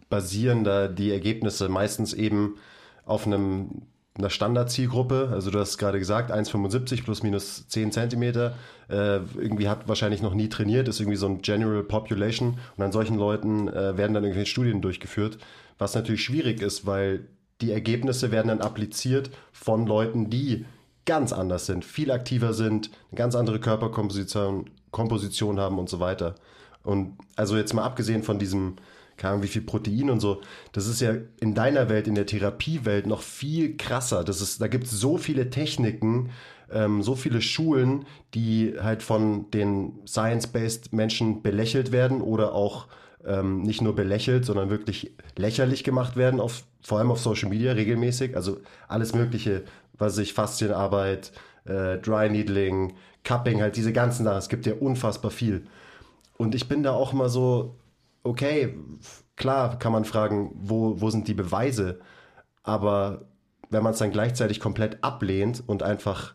basieren da die Ergebnisse? Meistens eben auf einem, einer Standardzielgruppe. Also du hast gerade gesagt, 1,75 plus minus 10 Zentimeter. Äh, irgendwie hat wahrscheinlich noch nie trainiert, ist irgendwie so ein General Population. Und an solchen Leuten äh, werden dann irgendwelche Studien durchgeführt. Was natürlich schwierig ist, weil die Ergebnisse werden dann appliziert von Leuten, die ganz anders sind, viel aktiver sind, eine ganz andere Körperkomposition Komposition haben und so weiter. Und also jetzt mal abgesehen von diesem, keine Ahnung, wie viel Protein und so, das ist ja in deiner Welt, in der Therapiewelt noch viel krasser. Das ist, da gibt es so viele Techniken, ähm, so viele Schulen, die halt von den Science-Based Menschen belächelt werden oder auch ähm, nicht nur belächelt, sondern wirklich lächerlich gemacht werden, auf, vor allem auf Social Media regelmäßig. Also alles Mögliche, was sich Faszienarbeit, äh, Dry Needling, Cupping, halt diese ganzen Sachen. Es gibt ja unfassbar viel. Und ich bin da auch immer so, okay, klar kann man fragen, wo, wo sind die Beweise? Aber wenn man es dann gleichzeitig komplett ablehnt und einfach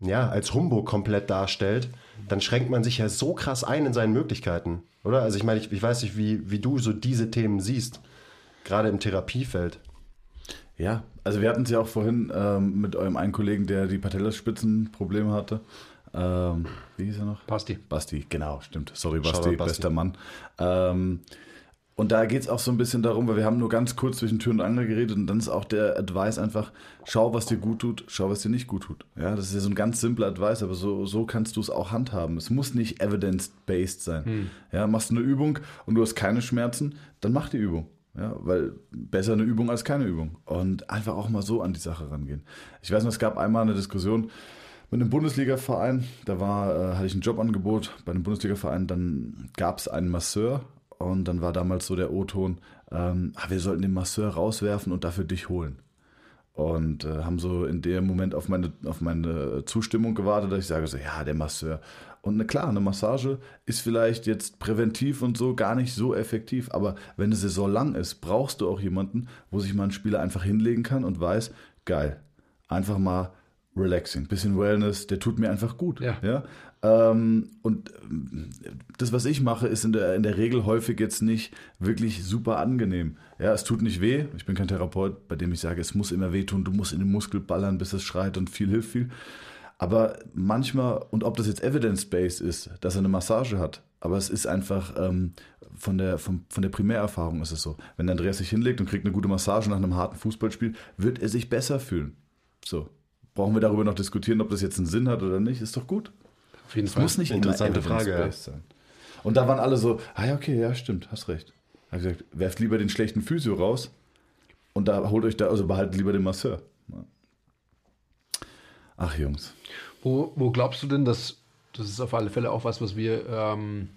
ja, als Humbug komplett darstellt, dann schränkt man sich ja so krass ein in seinen Möglichkeiten, oder? Also ich meine, ich, ich weiß nicht, wie, wie du so diese Themen siehst, gerade im Therapiefeld. Ja, also wir hatten es ja auch vorhin ähm, mit eurem einen Kollegen, der die Patellaspitzenprobleme hatte. Ähm, wie hieß er noch? Basti. Basti, genau, stimmt. Sorry, Basti, Basti. bester Mann. Ähm, und da geht es auch so ein bisschen darum, weil wir haben nur ganz kurz zwischen Tür und Angel geredet und dann ist auch der Advice einfach, schau, was dir gut tut, schau, was dir nicht gut tut. Ja, das ist ja so ein ganz simpler Advice, aber so, so kannst du es auch handhaben. Es muss nicht evidence-based sein. Ja, machst du eine Übung und du hast keine Schmerzen, dann mach die Übung. Ja, weil besser eine Übung als keine Übung. Und einfach auch mal so an die Sache rangehen. Ich weiß noch, es gab einmal eine Diskussion mit einem Bundesliga-Verein. Da war, äh, hatte ich ein Jobangebot bei einem Bundesliga-Verein. Dann gab es einen Masseur und dann war damals so der O-Ton, ähm, ah, wir sollten den Masseur rauswerfen und dafür dich holen. Und äh, haben so in dem Moment auf meine, auf meine Zustimmung gewartet, dass ich sage so, ja, der Masseur. Und ne, klar, eine Massage ist vielleicht jetzt präventiv und so gar nicht so effektiv, aber wenn eine Saison lang ist, brauchst du auch jemanden, wo sich mal ein Spieler einfach hinlegen kann und weiß, geil, einfach mal relaxing, bisschen Wellness, der tut mir einfach gut. Ja. Ja? Ähm, und ähm, das, was ich mache, ist in der, in der Regel häufig jetzt nicht wirklich super angenehm. Ja, es tut nicht weh. Ich bin kein Therapeut, bei dem ich sage, es muss immer wehtun, du musst in den Muskel ballern, bis es schreit und viel hilft viel. Aber manchmal, und ob das jetzt evidence-based ist, dass er eine Massage hat, aber es ist einfach ähm, von, der, von, von der Primärerfahrung ist es so. Wenn Andreas sich hinlegt und kriegt eine gute Massage nach einem harten Fußballspiel, wird er sich besser fühlen. So. Brauchen wir darüber noch diskutieren, ob das jetzt einen Sinn hat oder nicht? Ist doch gut. Auf jeden Es Fall. muss nicht Interessante immer Frage, evidence-based sein. Und da waren alle so, ah ja, okay, ja, stimmt, hast recht. Hab ich gesagt, werft lieber den schlechten Physio raus und da holt euch da, also behaltet lieber den Masseur. Ja. Ach Jungs. Wo, wo glaubst du denn, dass das ist auf alle Fälle auch was, was wir ähm,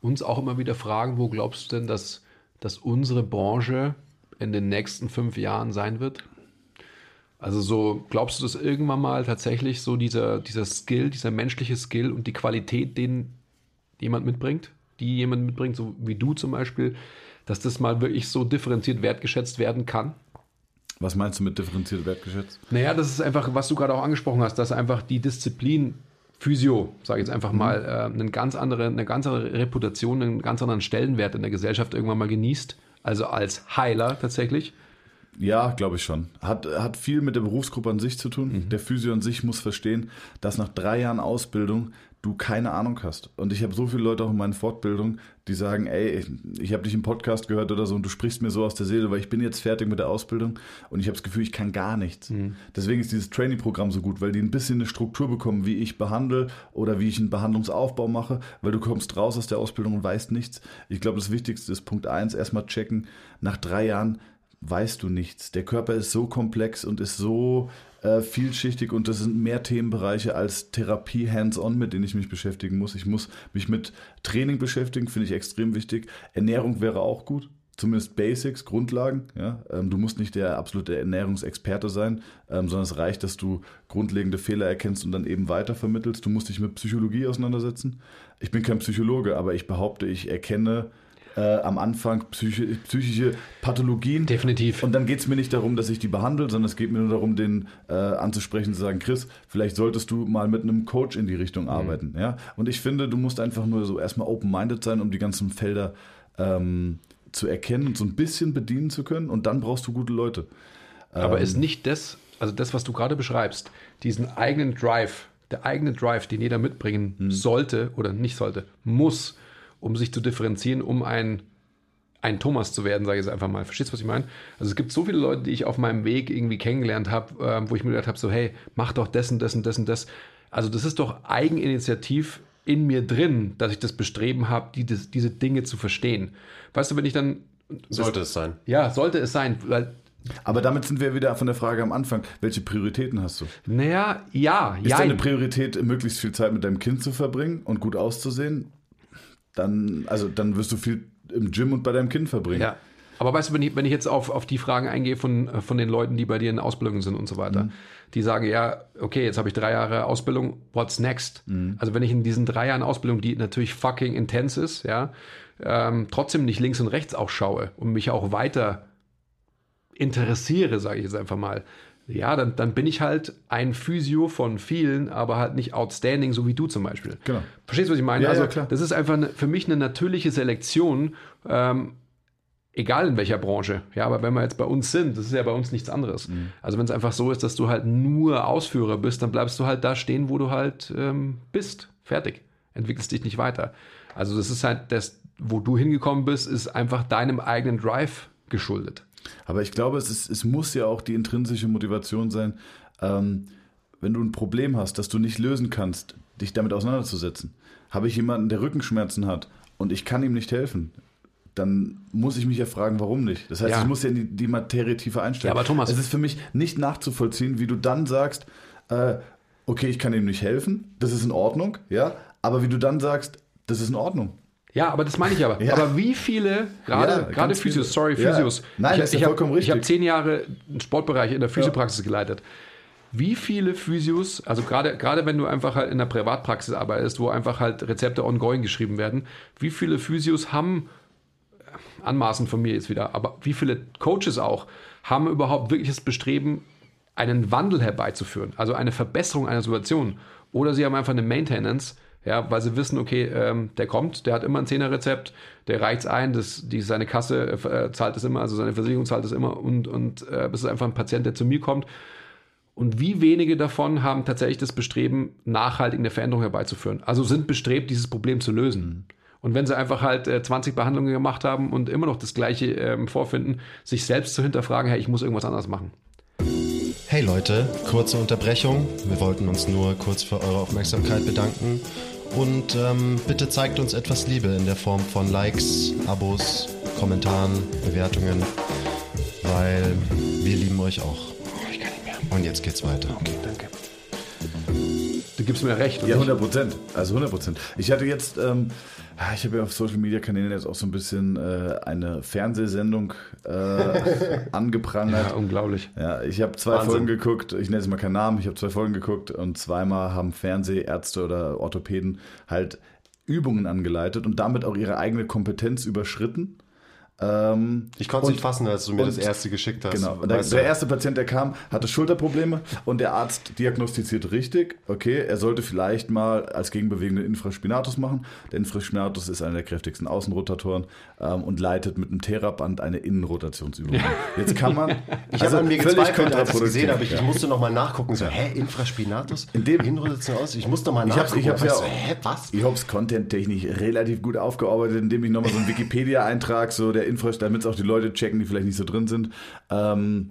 uns auch immer wieder fragen, wo glaubst du denn, dass, dass unsere Branche in den nächsten fünf Jahren sein wird? Also so, glaubst du, dass irgendwann mal tatsächlich so dieser, dieser Skill, dieser menschliche Skill und die Qualität, den jemand mitbringt, die jemand mitbringt, so wie du zum Beispiel, dass das mal wirklich so differenziert wertgeschätzt werden kann? Was meinst du mit differenziert wertgeschätzt? Naja, das ist einfach, was du gerade auch angesprochen hast, dass einfach die Disziplin Physio, sage ich jetzt einfach mal, äh, eine ganz andere, eine ganz andere Reputation, einen ganz anderen Stellenwert in der Gesellschaft irgendwann mal genießt. Also als Heiler tatsächlich. Ja, glaube ich schon. Hat, hat viel mit der Berufsgruppe an sich zu tun. Der Physio an sich muss verstehen, dass nach drei Jahren Ausbildung du keine Ahnung hast. Und ich habe so viele Leute auch in meinen Fortbildungen, die sagen, ey, ich, ich habe dich im Podcast gehört oder so und du sprichst mir so aus der Seele, weil ich bin jetzt fertig mit der Ausbildung und ich habe das Gefühl, ich kann gar nichts. Deswegen ist dieses Training-Programm so gut, weil die ein bisschen eine Struktur bekommen, wie ich behandle oder wie ich einen Behandlungsaufbau mache, weil du kommst raus aus der Ausbildung und weißt nichts. Ich glaube, das Wichtigste ist Punkt eins erstmal checken, nach drei Jahren weißt du nichts. Der Körper ist so komplex und ist so äh, vielschichtig und das sind mehr Themenbereiche als Therapie hands-on, mit denen ich mich beschäftigen muss. Ich muss mich mit Training beschäftigen, finde ich extrem wichtig. Ernährung wäre auch gut. Zumindest Basics, Grundlagen. Ja? Ähm, du musst nicht der absolute Ernährungsexperte sein, ähm, sondern es reicht, dass du grundlegende Fehler erkennst und dann eben weitervermittelst. Du musst dich mit Psychologie auseinandersetzen. Ich bin kein Psychologe, aber ich behaupte, ich erkenne äh, am Anfang psychi psychische Pathologien. Definitiv. Und dann geht es mir nicht darum, dass ich die behandle, sondern es geht mir nur darum, den äh, anzusprechen, zu sagen, Chris, vielleicht solltest du mal mit einem Coach in die Richtung Mhm. arbeiten. Ja? Und ich finde, du musst einfach nur so erstmal open-minded sein, um die ganzen Felder ähm, zu erkennen und so ein bisschen bedienen zu können. Und dann brauchst du gute Leute. Aber Ähm. ist nicht das, also das, was du gerade beschreibst, diesen eigenen Drive, der eigene Drive, den jeder mitbringen Hm. sollte oder nicht sollte, muss, um sich zu differenzieren, um ein, ein Thomas zu werden, sage ich jetzt einfach mal. Verstehst du, was ich meine? Also es gibt so viele Leute, die ich auf meinem Weg irgendwie kennengelernt habe, ähm, wo ich mir gedacht habe, so hey, mach doch das und das und das und das. Also das ist doch Eigeninitiativ in mir drin, dass ich das Bestreben habe, die, das, diese Dinge zu verstehen. Weißt du, wenn ich dann... Sollte es sein. Ja, sollte es sein, weil Aber damit sind wir wieder von der Frage am Anfang. Welche Prioritäten hast du? Naja, ja, Ist ja. deine Priorität, möglichst viel Zeit mit deinem Kind zu verbringen und gut auszusehen? Dann, also, dann wirst du viel im Gym und bei deinem Kind verbringen. Ja. Aber weißt du, wenn ich, wenn ich jetzt auf, auf die Fragen eingehe von, von den Leuten, die bei dir in Ausbildung sind und so weiter, die sagen, ja, okay, jetzt habe ich drei Jahre Ausbildung, what's next? Also wenn ich in diesen drei Jahren Ausbildung, die natürlich fucking intense ist, ja, ähm, trotzdem nicht links und rechts auch schaue und mich auch weiter interessiere, sage ich jetzt einfach mal, ja, dann, dann bin ich halt ein Physio von vielen, aber halt nicht outstanding, so wie du zum Beispiel. Genau. Verstehst du, was ich meine? Ja, also, ja, klar. das ist einfach eine, für mich eine natürliche Selektion, ähm, egal in welcher Branche. Ja, aber wenn wir jetzt bei uns sind, das ist ja bei uns nichts anderes. Mhm. Also, wenn es einfach so ist, dass du halt nur Ausführer bist, dann bleibst du halt da stehen, wo du halt ähm, bist. Fertig. Entwickelst dich nicht weiter. Also, das ist halt das, wo du hingekommen bist, ist einfach deinem eigenen Drive geschuldet. Aber ich glaube, es, ist, es muss ja auch die intrinsische Motivation sein, ähm, wenn du ein Problem hast, das du nicht lösen kannst, dich damit auseinanderzusetzen. Habe ich jemanden, der Rückenschmerzen hat und ich kann ihm nicht helfen, dann muss ich mich ja fragen, warum nicht. Das heißt, Ja. ich muss ja die, die Materie tiefer einstellen. Ja, aber Thomas- Es ist für mich nicht nachzuvollziehen, wie du dann sagst, äh, okay, ich kann ihm nicht helfen, das ist in Ordnung, ja, aber wie du dann sagst, das ist in Ordnung. Ja, aber das meine ich aber. Ja. Aber wie viele, gerade, Ja, gerade Physios, viele. sorry, Ja. Physios. Nein, ich, das ist ja ich hab- vollkommen Ich habe richtig. zehn Jahre einen Sportbereich in der Physiopraxis geleitet. Wie viele Physios, also gerade, gerade wenn du einfach halt in der Privatpraxis arbeitest, wo einfach halt Rezepte ongoing geschrieben werden, wie viele Physios haben, äh, anmaßen von mir jetzt wieder, aber wie viele Coaches auch, haben überhaupt wirklich das Bestreben, einen Wandel herbeizuführen, also eine Verbesserung einer Situation. Oder sie haben einfach eine Maintenance, ja, weil sie wissen, okay, ähm, der kommt, der hat immer ein Zehnerrezept, der reicht's ein, das, die, seine Kasse äh, zahlt es immer, also seine Versicherung zahlt es immer und, und äh, das ist einfach ein Patient, der zu mir kommt. Und wie wenige davon haben tatsächlich das Bestreben, nachhaltig eine Veränderung herbeizuführen? Also sind bestrebt, dieses Problem zu lösen. Und wenn sie einfach halt äh, 20 Behandlungen gemacht haben und immer noch das Gleiche ähm, vorfinden, sich selbst zu hinterfragen, hey, ich muss irgendwas anderes machen. Hey Leute, kurze Unterbrechung. Wir wollten uns nur kurz für eure Aufmerksamkeit bedanken. Und ähm, bitte zeigt uns etwas Liebe in der Form von Likes, Abos, Kommentaren, Bewertungen, weil wir lieben euch auch. Ich kann nicht mehr. Und jetzt geht's weiter. Okay, danke. Du gibst mir recht. Ja, und ich- 100 Prozent. Also 100 Prozent. Ich hatte jetzt, ähm, ah, ich habe ja auf Social Media Kanälen jetzt auch so ein bisschen äh, eine Fernsehsendung äh, angeprangert. Ja, unglaublich. Ja, ich habe zwei Wahnsinn. Folgen geguckt, ich nenne es mal keinen Namen, ich habe zwei Folgen geguckt und zweimal haben Fernsehärzte oder Orthopäden halt Übungen angeleitet und damit auch ihre eigene Kompetenz überschritten. Ähm, Ich konnte es nicht fassen, als du mir und- das erste geschickt hast. Genau. Der, der erste Patient, der kam, hatte Schulterprobleme und der Arzt diagnostiziert richtig, okay, er sollte vielleicht mal als Gegenbewegung den Infraspinatus machen. Der Infraspinatus ist einer der kräftigsten Außenrotatoren ähm, und leitet mit einem Theraband eine Innenrotationsübung. Jetzt kann man. Ich habe an mir gezweifelt, als ich es gesehen habe. Ich, Ja. ich musste nochmal nachgucken. So, hä, Infraspinatus? In dem- Innenrotation aus? Ich musste mal Ich hab's, nachgucken. ich hab's ja Weißt auch. du, hä, was? Ich hab's content-technisch relativ gut aufgearbeitet, indem ich nochmal so einen Wikipedia-Eintrag, so der Infra, damit es auch die Leute checken, die vielleicht nicht so drin sind. Ähm,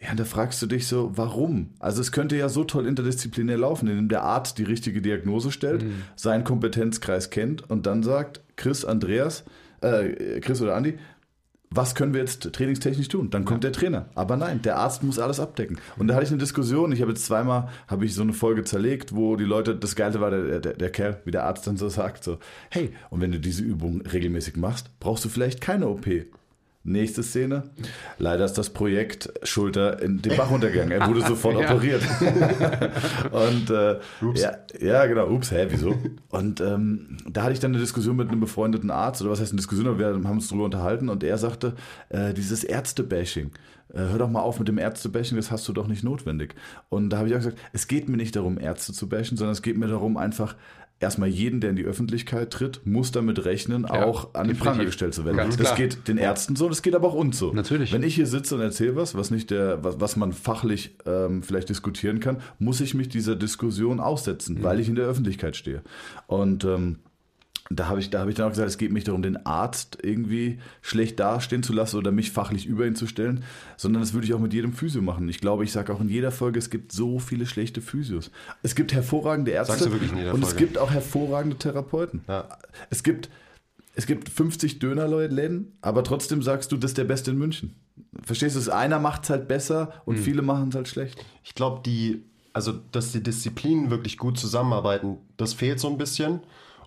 ja, da fragst du dich so, warum? Also es könnte ja so toll interdisziplinär laufen, indem der Arzt die richtige Diagnose stellt, seinen Kompetenzkreis kennt und dann sagt, Chris, Andreas, äh, Chris oder Andi, was können wir jetzt trainingstechnisch tun? Dann kommt der Trainer. Aber nein, der Arzt muss alles abdecken. Und da hatte ich eine Diskussion. Ich habe jetzt zweimal habe ich so eine Folge zerlegt, wo die Leute, das Geile war, der, der, der Kerl, wie der Arzt dann so sagt, so, hey, und wenn du diese Übung regelmäßig machst, brauchst du vielleicht keine OP. Nächste Szene. Leider ist das Projekt Schulter in den Bach untergegangen. Er wurde sofort Ja. operiert. und äh, ja, ja, genau. Ups, hä, wieso? Und ähm, da hatte ich dann eine Diskussion mit einem befreundeten Arzt, oder was heißt eine Diskussion, aber wir haben uns darüber unterhalten und er sagte, äh, dieses Ärzte-Bashing, äh, hör doch mal auf mit dem Ärzte-Bashing, das hast du doch nicht notwendig. Und da habe ich auch gesagt, es geht mir nicht darum, Ärzte zu bashen, sondern es geht mir darum, einfach erstmal jeden, der in die Öffentlichkeit tritt, muss damit rechnen, Ja, auch an definitiv. Pranger gestellt zu werden. Das klar. geht den Ärzten so, das geht aber auch uns so. Natürlich. Wenn ich hier sitze und erzähle was, was nicht der, was, was man fachlich ähm, vielleicht diskutieren kann, muss ich mich dieser Diskussion aussetzen, weil ich in der Öffentlichkeit stehe. Und ähm, da habe ich, da habe ich dann auch gesagt, es geht nicht darum, den Arzt irgendwie schlecht dastehen zu lassen oder mich fachlich über ihn zu stellen, sondern das würde ich auch mit jedem Physio machen. Ich glaube, ich sage auch in jeder Folge, es gibt so viele schlechte Physios. Es gibt hervorragende Ärzte und es gibt auch hervorragende Therapeuten. Ja. Es gibt es gibt 50 Dönerläden, aber trotzdem sagst du, das ist der Beste in München. Verstehst du? Einer macht es halt besser und viele machen es halt schlecht. Ich glaube, die, also dass die Disziplinen wirklich gut zusammenarbeiten, das fehlt so ein bisschen.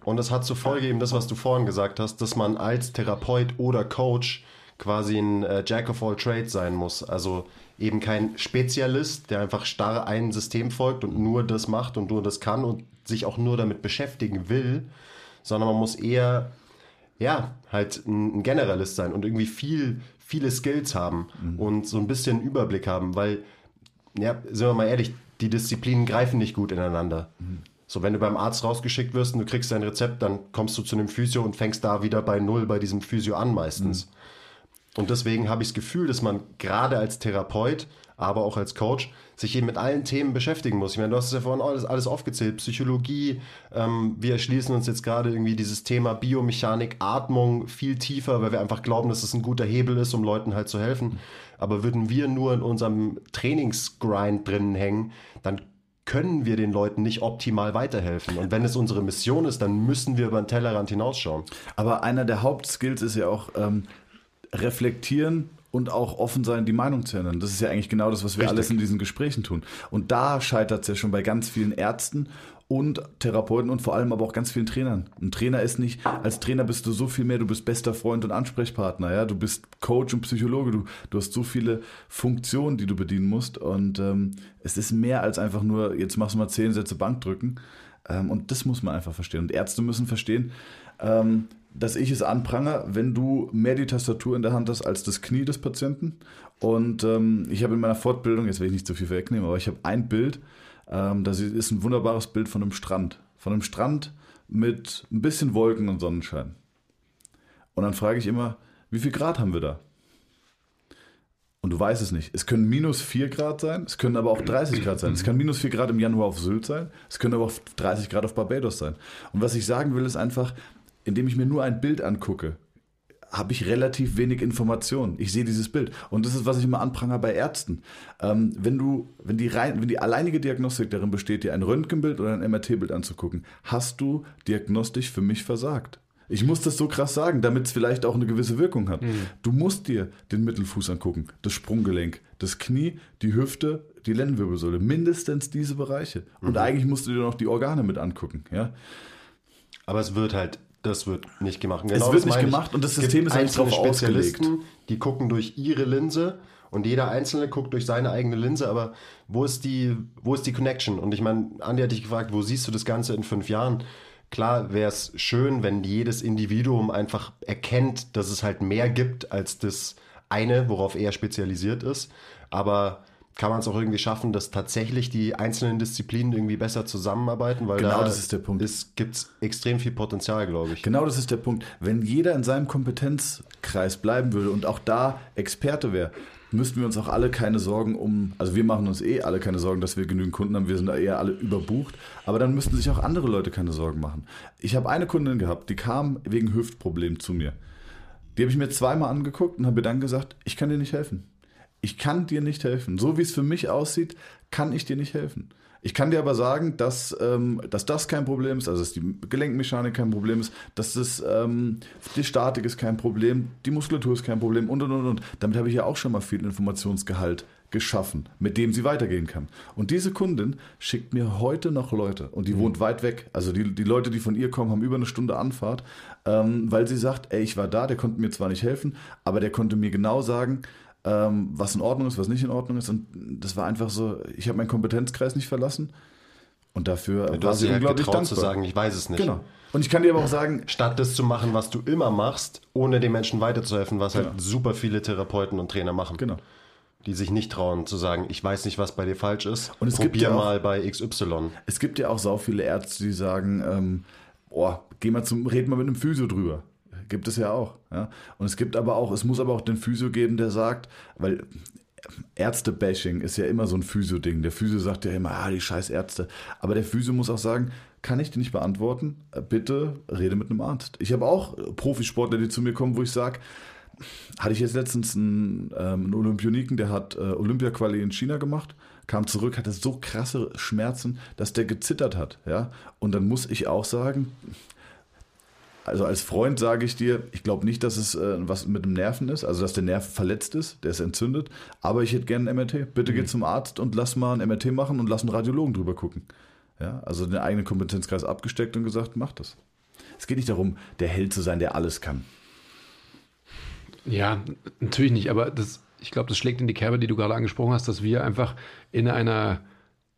Und das hat zur Folge eben das, was du vorhin gesagt hast, dass man als Therapeut oder Coach quasi ein äh, Jack of all Trades sein muss. Also eben kein Spezialist, der einfach starr einem System folgt und nur das macht und nur das kann und sich auch nur damit beschäftigen will, sondern man muss eher ja, halt ein, Generalist sein und irgendwie viel, viele Skills haben und so ein bisschen Überblick haben, weil, ja, sind wir mal ehrlich, die Disziplinen greifen nicht gut ineinander. So, wenn du beim Arzt rausgeschickt wirst und du kriegst dein Rezept, dann kommst du zu einem Physio und fängst da wieder bei Null bei diesem Physio an meistens. Und deswegen habe ich das Gefühl, dass man gerade als Therapeut, aber auch als Coach, sich eben mit allen Themen beschäftigen muss. Ich meine, du hast es ja vorhin alles, alles aufgezählt. Psychologie, ähm, wir erschließen uns jetzt gerade irgendwie dieses Thema Biomechanik, Atmung viel tiefer, weil wir einfach glauben, dass es ein guter Hebel ist, um Leuten halt zu helfen. Aber würden wir nur in unserem Trainingsgrind drinnen hängen, dann können wir den Leuten nicht optimal weiterhelfen. Und wenn es unsere Mission ist, dann müssen wir über den Tellerrand hinausschauen. Aber einer der Hauptskills ist ja auch ähm, reflektieren und auch offen sein, die Meinung zu ändern. Das ist ja eigentlich genau das, was wir Richtig. alles in diesen Gesprächen tun. Und da scheitert es ja schon bei ganz vielen Ärzten und Therapeuten und vor allem aber auch ganz vielen Trainern. Ein Trainer ist nicht, als Trainer bist du so viel mehr, du bist bester Freund und Ansprechpartner, ja, du bist Coach und Psychologe, du, du hast so viele Funktionen, die du bedienen musst. Und ähm, es ist mehr als einfach nur, jetzt machst du mal zehn Sätze Bankdrücken. Ähm, und das muss man einfach verstehen. Und Ärzte müssen verstehen, ähm, dass ich es anprangere, wenn du mehr die Tastatur in der Hand hast als das Knie des Patienten. Und ähm, ich habe in meiner Fortbildung, jetzt will ich nicht zu viel wegnehmen, aber ich habe ein Bild, ähm, das ist ein wunderbares Bild von einem Strand. Von einem Strand mit ein bisschen Wolken und Sonnenschein. Und dann frage ich immer, wie viel Grad haben wir da? Und du weißt es nicht. Es können minus 4 Grad sein, es können aber auch 30 Grad sein. Es kann minus 4 Grad im Januar auf Sylt sein, es können aber auch 30 Grad auf Barbados sein. Und was ich sagen will, ist einfach, indem ich mir nur ein Bild angucke, habe ich relativ wenig Informationen. Ich sehe dieses Bild. Und das ist, was ich immer anprangere bei Ärzten. Ähm, wenn du, wenn die rein, wenn die alleinige Diagnostik darin besteht, dir ein Röntgenbild oder ein MRT-Bild anzugucken, hast du diagnostisch für mich versagt. Ich muss das so krass sagen, damit es vielleicht auch eine gewisse Wirkung hat. Du musst dir den Mittelfuß angucken, das Sprunggelenk, das Knie, die Hüfte, die Lendenwirbelsäule, mindestens diese Bereiche. Und eigentlich musst du dir noch die Organe mit angucken. Ja? Aber es wird halt, das wird nicht gemacht. Und Es Genau wird nicht meine ich. gemacht und das System ist eigentlich einzelne drauf ausgelegt. Spezialisten, Die gucken durch ihre Linse und jeder Einzelne guckt durch seine eigene Linse, aber wo ist die, wo ist die Connection? Und ich meine, Andi hat dich gefragt, wo siehst du das Ganze in fünf Jahren? Klar wäre es schön, wenn jedes Individuum einfach erkennt, dass es halt mehr gibt als das eine, worauf er spezialisiert ist. Aber kann man es auch irgendwie schaffen, dass tatsächlich die einzelnen Disziplinen irgendwie besser zusammenarbeiten? Weil Genau, da das ist der Punkt. Es gibt extrem viel Potenzial, glaube ich. Genau das ist der Punkt. Wenn jeder in seinem Kompetenzkreis bleiben würde und auch da Experte wäre, müssten wir uns auch alle keine Sorgen um, also wir machen uns eh alle keine Sorgen, dass wir genügend Kunden haben, wir sind da eher alle überbucht, aber dann müssten sich auch andere Leute keine Sorgen machen. Ich habe eine Kundin gehabt, die kam wegen Hüftproblemen zu mir. Die habe ich mir zweimal angeguckt und habe mir dann gesagt, ich kann dir nicht helfen. Ich kann dir nicht helfen. So wie es für mich aussieht, kann ich dir nicht helfen. Ich kann dir aber sagen, dass, ähm, dass das kein Problem ist, also dass die Gelenkmechanik kein Problem ist, dass das, ähm, die Statik ist kein Problem, die Muskulatur ist kein Problem und und und und. Damit habe ich ja auch schon mal viel Informationsgehalt geschaffen, mit dem sie weitergehen kann. Und diese Kundin schickt mir heute noch Leute und die mhm. wohnt weit weg. Also die, die Leute, die von ihr kommen, haben über eine Stunde Anfahrt, ähm, weil sie sagt, ey, ich war da, der konnte mir zwar nicht helfen, aber der konnte mir genau sagen, ähm, was in Ordnung ist, was nicht in Ordnung ist. Und das war einfach so, ich habe meinen Kompetenzkreis nicht verlassen. Und dafür ja, war sie unglaublich dankbar. zu sagen, ich weiß es nicht. Genau. Und ich kann dir aber auch sagen, statt das zu machen, was du immer machst, ohne den Menschen weiterzuhelfen, was halt genau. halt super viele Therapeuten und Trainer machen. Genau. Die sich nicht trauen zu sagen, ich weiß nicht, was bei dir falsch ist. Und es Probier gibt ja auch, mal bei XY. Es gibt ja auch so viele Ärzte, die sagen, ähm, oh, geh mal zum, red mal mit einem Physio drüber. Gibt es ja auch. Ja? Und es gibt aber auch, es muss aber auch den Physio geben, der sagt, weil Ärzte-Bashing ist ja immer so ein Physio-Ding. Der Physio sagt ja immer, ah, die scheiß Ärzte. Aber der Physio muss auch sagen, kann ich dir nicht beantworten? Bitte rede mit einem Arzt. Ich habe auch Profisportler, die zu mir kommen, wo ich sage, hatte ich jetzt letztens einen, ähm, einen Olympioniken, der hat äh, Olympia-Quali in China gemacht, kam zurück, hatte so krasse Schmerzen, dass der gezittert hat. Ja? Und dann muss ich auch sagen, also als Freund sage ich dir, ich glaube nicht, dass es äh, was mit dem Nerven ist, also dass der Nerv verletzt ist, der ist entzündet, aber ich hätte gerne ein MRT. Bitte mhm. geh zum Arzt und lass mal ein MRT machen und lass einen Radiologen drüber gucken. Ja, also den eigenen Kompetenzkreis abgesteckt und gesagt, mach das. Es geht nicht darum, der Held zu sein, der alles kann. Ja, natürlich nicht, aber das, ich glaube, das schlägt in die Kerbe, die du gerade angesprochen hast, dass wir einfach in einer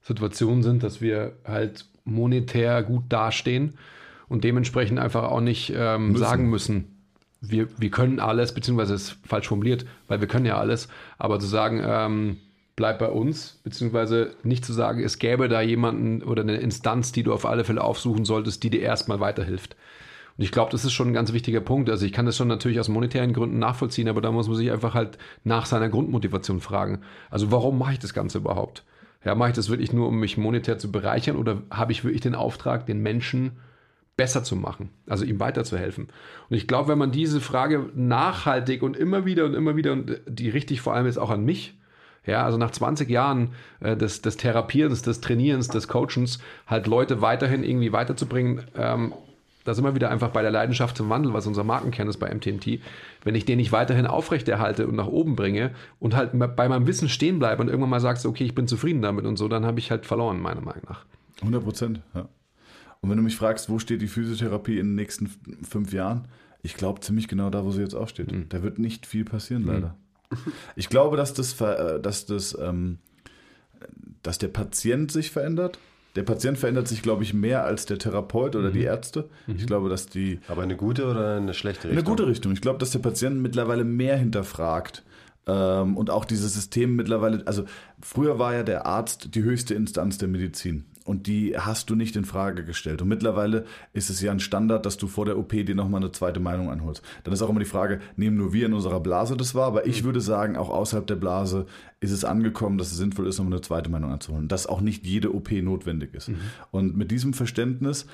Situation sind, dass wir halt monetär gut dastehen und dementsprechend einfach auch nicht ähm, müssen. sagen müssen, wir, wir können alles, beziehungsweise ist falsch formuliert, weil wir können ja alles, aber zu sagen, ähm, bleib bei uns, beziehungsweise nicht zu sagen, es gäbe da jemanden oder eine Instanz, die du auf alle Fälle aufsuchen solltest, die dir erstmal weiterhilft. Und ich glaube, das ist schon ein ganz wichtiger Punkt. Also ich kann das schon natürlich aus monetären Gründen nachvollziehen, aber da muss man sich einfach halt nach seiner Grundmotivation fragen. Also warum mache ich das Ganze überhaupt? Ja, mache ich das wirklich nur, um mich monetär zu bereichern oder habe ich wirklich den Auftrag, den Menschen besser zu machen, also ihm weiterzuhelfen. Und ich glaube, wenn man diese Frage nachhaltig und immer wieder und immer wieder und die richtig vor allem jetzt auch an mich, ja, also nach 20 Jahren äh, des, des Therapierens, des Trainierens, des Coachens, halt Leute weiterhin irgendwie weiterzubringen, ähm, da sind wir wieder einfach bei der Leidenschaft zum Wandel, was unser Markenkern ist bei MTMT. Wenn ich den nicht weiterhin aufrechterhalte und nach oben bringe und halt bei meinem Wissen stehen bleibe und irgendwann mal sagst, okay, ich bin zufrieden damit und so, dann habe ich halt verloren, meiner Meinung nach. 100 Prozent, ja. Und wenn du mich fragst, wo steht die Physiotherapie in den nächsten fünf Jahren, ich glaube ziemlich genau da, wo sie jetzt auch steht. Mhm. Da wird nicht viel passieren, leider. Mhm. Ich glaube, dass das, äh, dass das, ähm, dass der Patient sich verändert. Der Patient verändert sich, glaube ich, mehr als der Therapeut oder mhm. die Ärzte. Mhm. Ich glaube, dass die. Aber eine gute oder eine schlechte Richtung? Eine gute Richtung. Ich glaube, dass der Patient mittlerweile mehr hinterfragt. Ähm, und auch dieses System mittlerweile, also früher war ja der Arzt die höchste Instanz der Medizin und die hast du nicht in Frage gestellt. Und mittlerweile ist es ja ein Standard, dass du vor der OP dir nochmal eine zweite Meinung einholst. Dann ist auch immer die Frage, nehmen nur wir in unserer Blase das wahr? Aber ich mhm. würde sagen, auch außerhalb der Blase ist es angekommen, dass es sinnvoll ist, nochmal eine zweite Meinung einzuholen. Dass auch nicht jede OP notwendig ist. Mhm. Und mit diesem Verständnis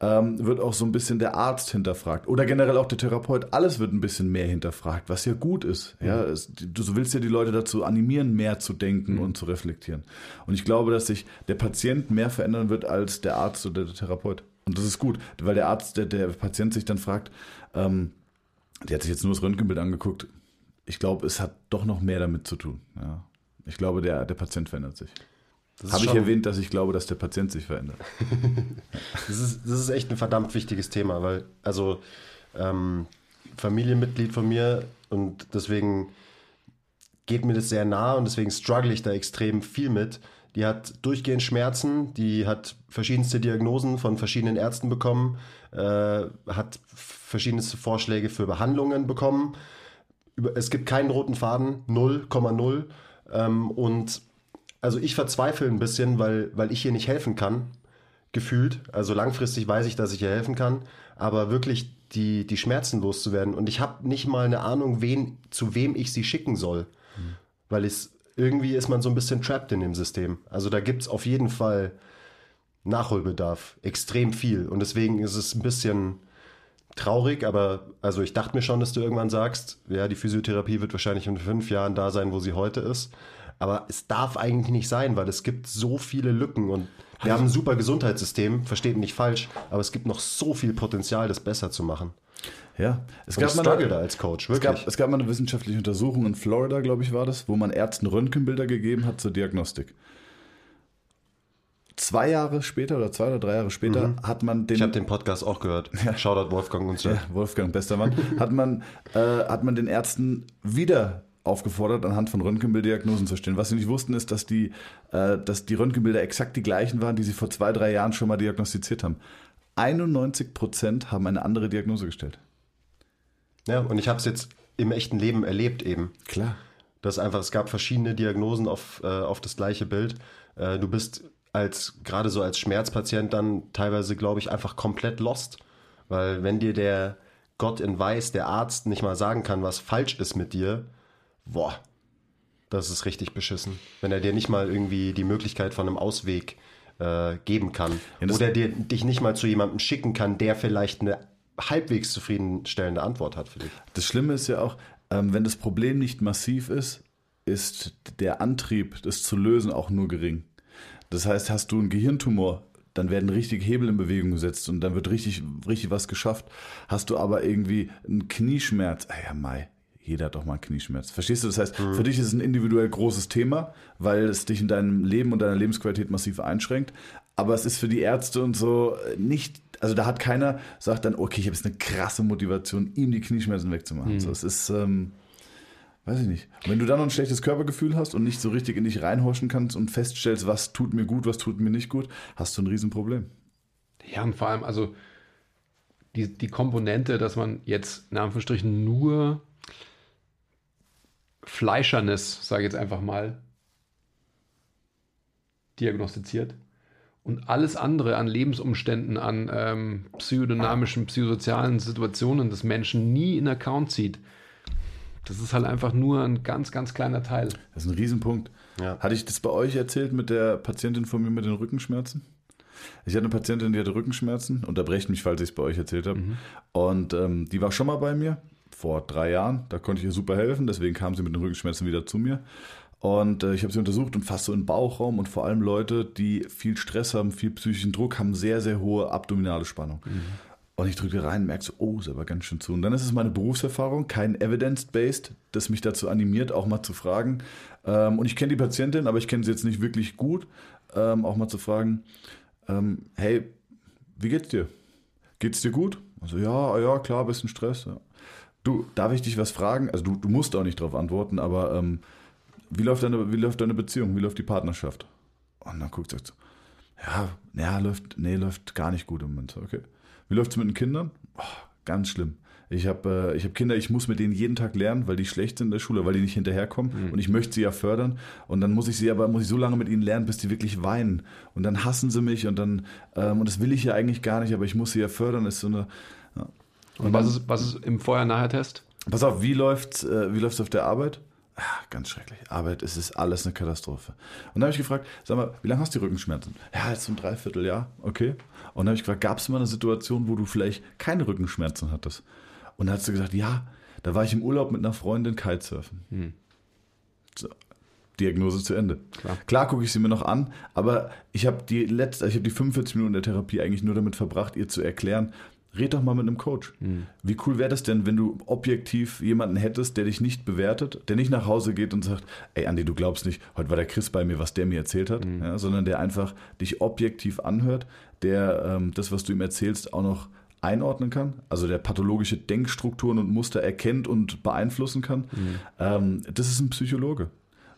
ähm, wird auch so ein bisschen der Arzt hinterfragt oder generell auch der Therapeut. Alles wird ein bisschen mehr hinterfragt, was ja gut ist. Mhm. Ja, es, du willst ja die Leute dazu animieren, mehr zu denken mhm. und zu reflektieren. Und ich glaube, dass sich der Patient mehr verändern wird als der Arzt oder der Therapeut. Und das ist gut, weil der Arzt, der, der Patient sich dann fragt, ähm, der hat sich jetzt nur das Röntgenbild angeguckt. Ich glaube, es hat doch noch mehr damit zu tun. Ja. Ich glaube, der, der Patient verändert sich. Habe ich erwähnt, dass ich glaube, dass der Patient sich verändert? das, ist, das ist echt ein verdammt wichtiges Thema, weil, also, ähm, Familienmitglied von mir und deswegen geht mir das sehr nah und deswegen struggle ich da extrem viel mit. Die hat durchgehend Schmerzen, die hat verschiedenste Diagnosen von verschiedenen Ärzten bekommen, äh, hat verschiedenste Vorschläge für Behandlungen bekommen. Es gibt keinen roten Faden, 0,0. Ähm, und also ich verzweifle ein bisschen, weil, weil ich hier nicht helfen kann, gefühlt. Also langfristig weiß ich, dass ich hier helfen kann, aber wirklich die, die Schmerzen loszuwerden. Und ich habe nicht mal eine Ahnung, wen, zu wem ich sie schicken soll. Mhm. Weil es irgendwie ist man so ein bisschen trapped in dem System. Also da gibt es auf jeden Fall Nachholbedarf, extrem viel. Und deswegen ist es ein bisschen traurig, aber also ich dachte mir schon, dass du irgendwann sagst, ja, die Physiotherapie wird wahrscheinlich in fünf Jahren da sein, wo sie heute ist. Aber es darf eigentlich nicht sein, weil es gibt so viele Lücken und wir haben ein super Gesundheitssystem, versteht mich nicht falsch, aber es gibt noch so viel Potenzial, das besser zu machen. Ja, es Und gab, mal eine, da als Coach, es, wirklich. gab, es gab mal eine wissenschaftliche Untersuchung in Florida, glaube ich, war das, wo man Ärzten Röntgenbilder gegeben hat zur Diagnostik. Zwei Jahre später oder zwei oder drei Jahre später hat man den, ich habe den Podcast auch gehört. Shoutout Wolfgang und so. ja, Wolfgang, bester Mann, hat man, äh, hat man den Ärzten wieder aufgefordert, anhand von Röntgenbilddiagnosen zu stellen. Was sie nicht wussten, ist, dass die, äh, dass die Röntgenbilder exakt die gleichen waren, die sie vor zwei, drei Jahren schon mal diagnostiziert haben. 91 Prozent haben eine andere Diagnose gestellt. Ja, und ich habe es jetzt im echten Leben erlebt eben. Klar. dass einfach, es gab verschiedene Diagnosen auf, äh, auf das gleiche Bild. Äh, du bist als, gerade so als Schmerzpatient dann teilweise, glaube ich, einfach komplett lost. Weil wenn dir der Gott in Weiß, der Arzt, nicht mal sagen kann, was falsch ist mit dir, boah, das ist richtig beschissen. Wenn er dir nicht mal irgendwie die Möglichkeit von einem Ausweg äh, geben kann. Ja, Oder dir, dich nicht mal zu jemandem schicken kann, der vielleicht eine halbwegs zufriedenstellende Antwort hat für dich. Das Schlimme ist ja auch, ähm, wenn das Problem nicht massiv ist, ist der Antrieb, das zu lösen, auch nur gering. Das heißt, hast du einen Gehirntumor, dann werden richtig Hebel in Bewegung gesetzt und dann wird richtig, richtig was geschafft. Hast du aber irgendwie einen Knieschmerz, ah ja, Mai, jeder hat doch mal einen Knieschmerz. Verstehst du? Das heißt, für dich ist es ein individuell großes Thema, weil es dich in deinem Leben und deiner Lebensqualität massiv einschränkt. Aber es ist für die Ärzte und so nicht, also da hat keiner, sagt dann, okay, ich habe jetzt eine krasse Motivation, ihm die Knieschmerzen wegzumachen. So, es ist, ähm, weiß ich nicht. Und wenn du dann noch ein schlechtes Körpergefühl hast und nicht so richtig in dich reinhorchen kannst und feststellst, was tut mir gut, was tut mir nicht gut, hast du ein Riesenproblem. Ja, und vor allem, also die, die Komponente, dass man jetzt in Anführungsstrichen nur Fleischernes, sage ich jetzt einfach mal, diagnostiziert und alles andere an Lebensumständen, an ähm, psychodynamischen, psychosozialen Situationen des Menschen nie in Account zieht. Das ist halt einfach nur ein ganz, ganz kleiner Teil. Das ist ein Riesenpunkt. Ja. Hatte ich das bei euch erzählt mit der Patientin von mir mit den Rückenschmerzen? Ich hatte eine Patientin, die hatte Rückenschmerzen. Unterbrecht mich, falls ich es bei euch erzählt habe. Und ähm, die war schon mal bei mir vor drei Jahren. Da konnte ich ihr super helfen. Deswegen kam sie mit den Rückenschmerzen wieder zu mir. Und äh, ich habe sie untersucht und fast so im Bauchraum. Und vor allem Leute, die viel Stress haben, viel psychischen Druck, haben sehr, sehr hohe abdominale Spannung. Und ich drücke rein und merke so, oh, ist aber ganz schön zu. Und dann ist es meine Berufserfahrung, kein Evidence-Based, das mich dazu animiert, auch mal zu fragen. Ähm, und ich kenne die Patientin, aber ich kenne sie jetzt nicht wirklich gut, ähm, auch mal zu fragen, ähm, hey, wie geht's dir? Geht's dir gut? Also ja, ja, klar, bisschen Stress. Ja. Du, darf ich dich was fragen? Also du, du musst auch nicht darauf antworten, aber ähm, wie, läuft deine, wie läuft deine Beziehung? Wie läuft die Partnerschaft? Und dann guckt sie so, ja, ja, läuft, nee, läuft gar nicht gut im Moment. Okay. Wie läuft's mit den Kindern? Oh, ganz schlimm. Ich habe äh, ich hab Kinder, ich muss mit denen jeden Tag lernen, weil die schlecht sind in der Schule, weil die nicht hinterherkommen. Und ich möchte sie ja fördern. Und dann muss ich sie aber muss ich so lange mit ihnen lernen, bis die wirklich weinen. Und dann hassen sie mich und dann, ähm, und das will ich ja eigentlich gar nicht, aber ich muss sie ja fördern. ist so eine. Ja. Und was ist, was ist im Vorher-Nachher-Test? Pass auf, wie läuft's, äh, wie läuft's auf der Arbeit? Ah, ganz schrecklich. Arbeit, es ist alles eine Katastrophe. Und dann habe ich gefragt, sag mal, wie lange hast du die Rückenschmerzen? Ja, jetzt ein Dreivierteljahr, okay. Und dann habe ich gefragt, gab es mal eine Situation, wo du vielleicht keine Rückenschmerzen hattest? Und dann hat sie gesagt, ja, da war ich im Urlaub mit einer Freundin Kitesurfen. So, Diagnose zu Ende. Klar. Klar gucke ich sie mir noch an, aber ich habe die letzte, ich habe die 45 Minuten der Therapie eigentlich nur damit verbracht, ihr zu erklären, red doch mal mit einem Coach. Wie cool wäre das denn, wenn du objektiv jemanden hättest, der dich nicht bewertet, der nicht nach Hause geht und sagt, ey Andi, du glaubst nicht, heute war der Chris bei mir, was der mir erzählt hat, ja, sondern der einfach dich objektiv anhört, der ähm, das, was du ihm erzählst, auch noch einordnen kann, also der pathologische Denkstrukturen und Muster erkennt und beeinflussen kann. Ähm, das ist ein Psychologe.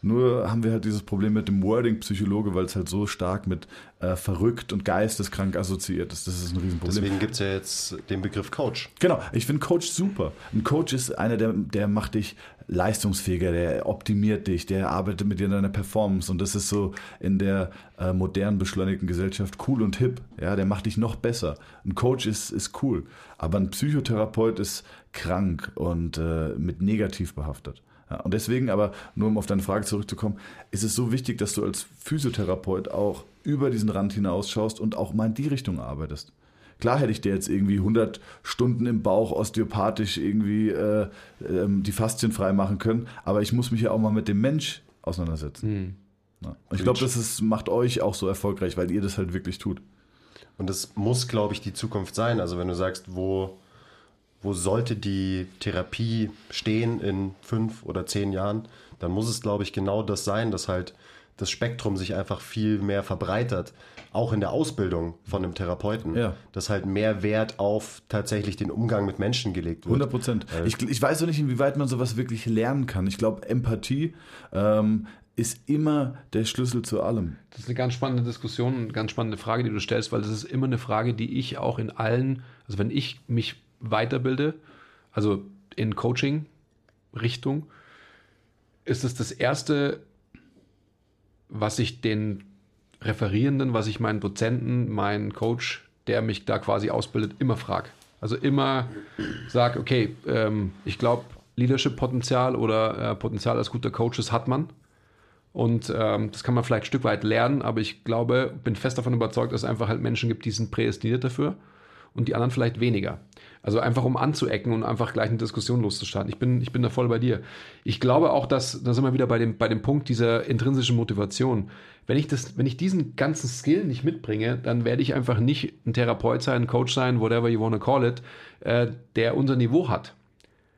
Nur haben wir halt dieses Problem mit dem Wording Psychologe, weil es halt so stark mit äh, verrückt und geisteskrank assoziiert ist. Das ist ein Riesenproblem. Deswegen gibt es ja jetzt den Begriff Coach. Genau, ich finde Coach super. Ein Coach ist einer, der, der macht dich leistungsfähiger, der optimiert dich, der arbeitet mit dir an deiner Performance und das ist so in der äh, modernen, beschleunigten Gesellschaft cool und hip. Ja, der macht dich noch besser. Ein Coach ist, ist cool, aber ein Psychotherapeut ist krank und äh, mit negativ behaftet. Ja, und deswegen aber, nur um auf deine Frage zurückzukommen, ist es so wichtig, dass du als Physiotherapeut auch über diesen Rand hinausschaust und auch mal in die Richtung arbeitest. Klar hätte ich dir jetzt irgendwie 100 Stunden im Bauch osteopathisch irgendwie äh, ähm, die Faszien frei machen können, aber ich muss mich ja auch mal mit dem Mensch auseinandersetzen. Ja. Und ich glaube, das ist, macht euch auch so erfolgreich, weil ihr das halt wirklich tut. Und das muss, glaube ich, die Zukunft sein. Also wenn du sagst, wo, wo sollte die Therapie stehen in fünf oder zehn Jahren, dann muss es, glaube ich, genau das sein, dass halt das Spektrum sich einfach viel mehr verbreitert, auch in der Ausbildung von einem Therapeuten, Ja. dass halt mehr Wert auf tatsächlich den Umgang mit Menschen gelegt wird. 100 Prozent. Ich, ich weiß auch nicht, inwieweit man sowas wirklich lernen kann. Ich glaube, Empathie ähm, ist immer der Schlüssel zu allem. Das ist eine ganz spannende Diskussion, eine ganz spannende Frage, die du stellst, weil das ist immer eine Frage, die ich auch in allen, also wenn ich mich weiterbilde, also in Coaching-Richtung, ist es das Erste, was ich den Referierenden, was ich meinen Dozenten, meinen Coach, der mich da quasi ausbildet, immer frage. Also immer sage, okay, ähm, ich glaube, Leadership-Potenzial oder äh, Potenzial als guter Coach, das hat man. Und ähm, das kann man vielleicht ein Stück weit lernen, aber ich glaube, bin fest davon überzeugt, dass es einfach halt Menschen gibt, die sind prädestiniert dafür und die anderen vielleicht weniger. Also einfach um anzuecken und einfach gleich eine Diskussion loszustarten. Ich bin, ich bin da voll bei dir. Ich glaube auch, dass, da sind wir wieder bei dem, bei dem Punkt dieser intrinsischen Motivation. Wenn ich, das, wenn ich diesen ganzen Skill nicht mitbringe, dann werde ich einfach nicht ein Therapeut sein, ein Coach sein, whatever you want to call it, äh, der unser Niveau hat.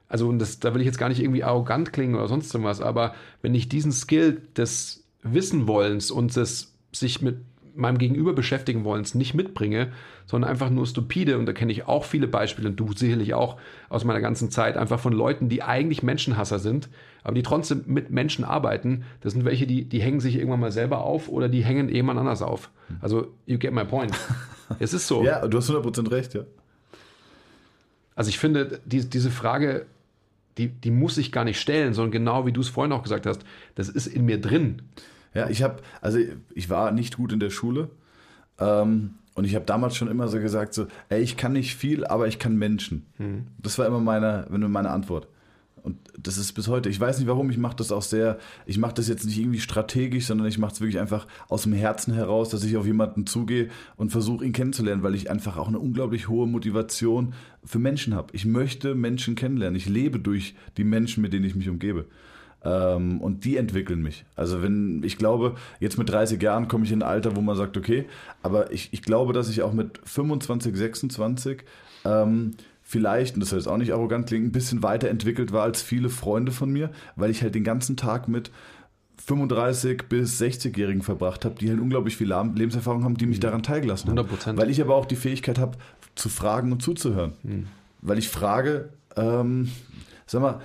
Also, und das, da will ich jetzt gar nicht irgendwie arrogant klingen oder sonst irgendwas, aber wenn ich diesen Skill des Wissenwollens und des sich mit meinem Gegenüber beschäftigen wollens nicht mitbringe, sondern einfach nur stupide, und da kenne ich auch viele Beispiele, und du sicherlich auch aus meiner ganzen Zeit, einfach von Leuten, die eigentlich Menschenhasser sind, aber die trotzdem mit Menschen arbeiten. Das sind welche, die, die hängen sich irgendwann mal selber auf oder die hängen jemand anders auf. Also, you get my point. es ist so. Ja, du hast 100% recht, ja. Also ich finde, die, diese Frage, die, die muss ich gar nicht stellen, sondern genau wie du es vorhin auch gesagt hast, das ist in mir drin. Ja, ich habe, also ich war nicht gut in der Schule. Ähm, und ich habe damals schon immer so gesagt, so, ey, ich kann nicht viel, aber ich kann Menschen. Das war immer meine, meine Antwort. Und das ist bis heute. Ich weiß nicht warum, ich mache das auch sehr, ich mache das jetzt nicht irgendwie strategisch, sondern ich mache es wirklich einfach aus dem Herzen heraus, dass ich auf jemanden zugehe und versuche ihn kennenzulernen, weil ich einfach auch eine unglaublich hohe Motivation für Menschen habe. Ich möchte Menschen kennenlernen. Ich lebe durch die Menschen, mit denen ich mich umgebe. Ähm, und die entwickeln mich. Also wenn, ich glaube, jetzt mit 30 Jahren komme ich in ein Alter, wo man sagt, okay, aber ich, ich glaube, dass ich auch mit 25, 26 ähm, vielleicht, und das soll jetzt auch nicht arrogant klingen, ein bisschen weiterentwickelt war als viele Freunde von mir, weil ich halt den ganzen Tag mit 35 bis 60-Jährigen verbracht habe, die halt unglaublich viel Lebenserfahrung haben, die mich daran teilgelassen haben. 100%. Weil ich aber auch die Fähigkeit habe, zu fragen und zuzuhören. Weil ich frage, ähm, sag mal,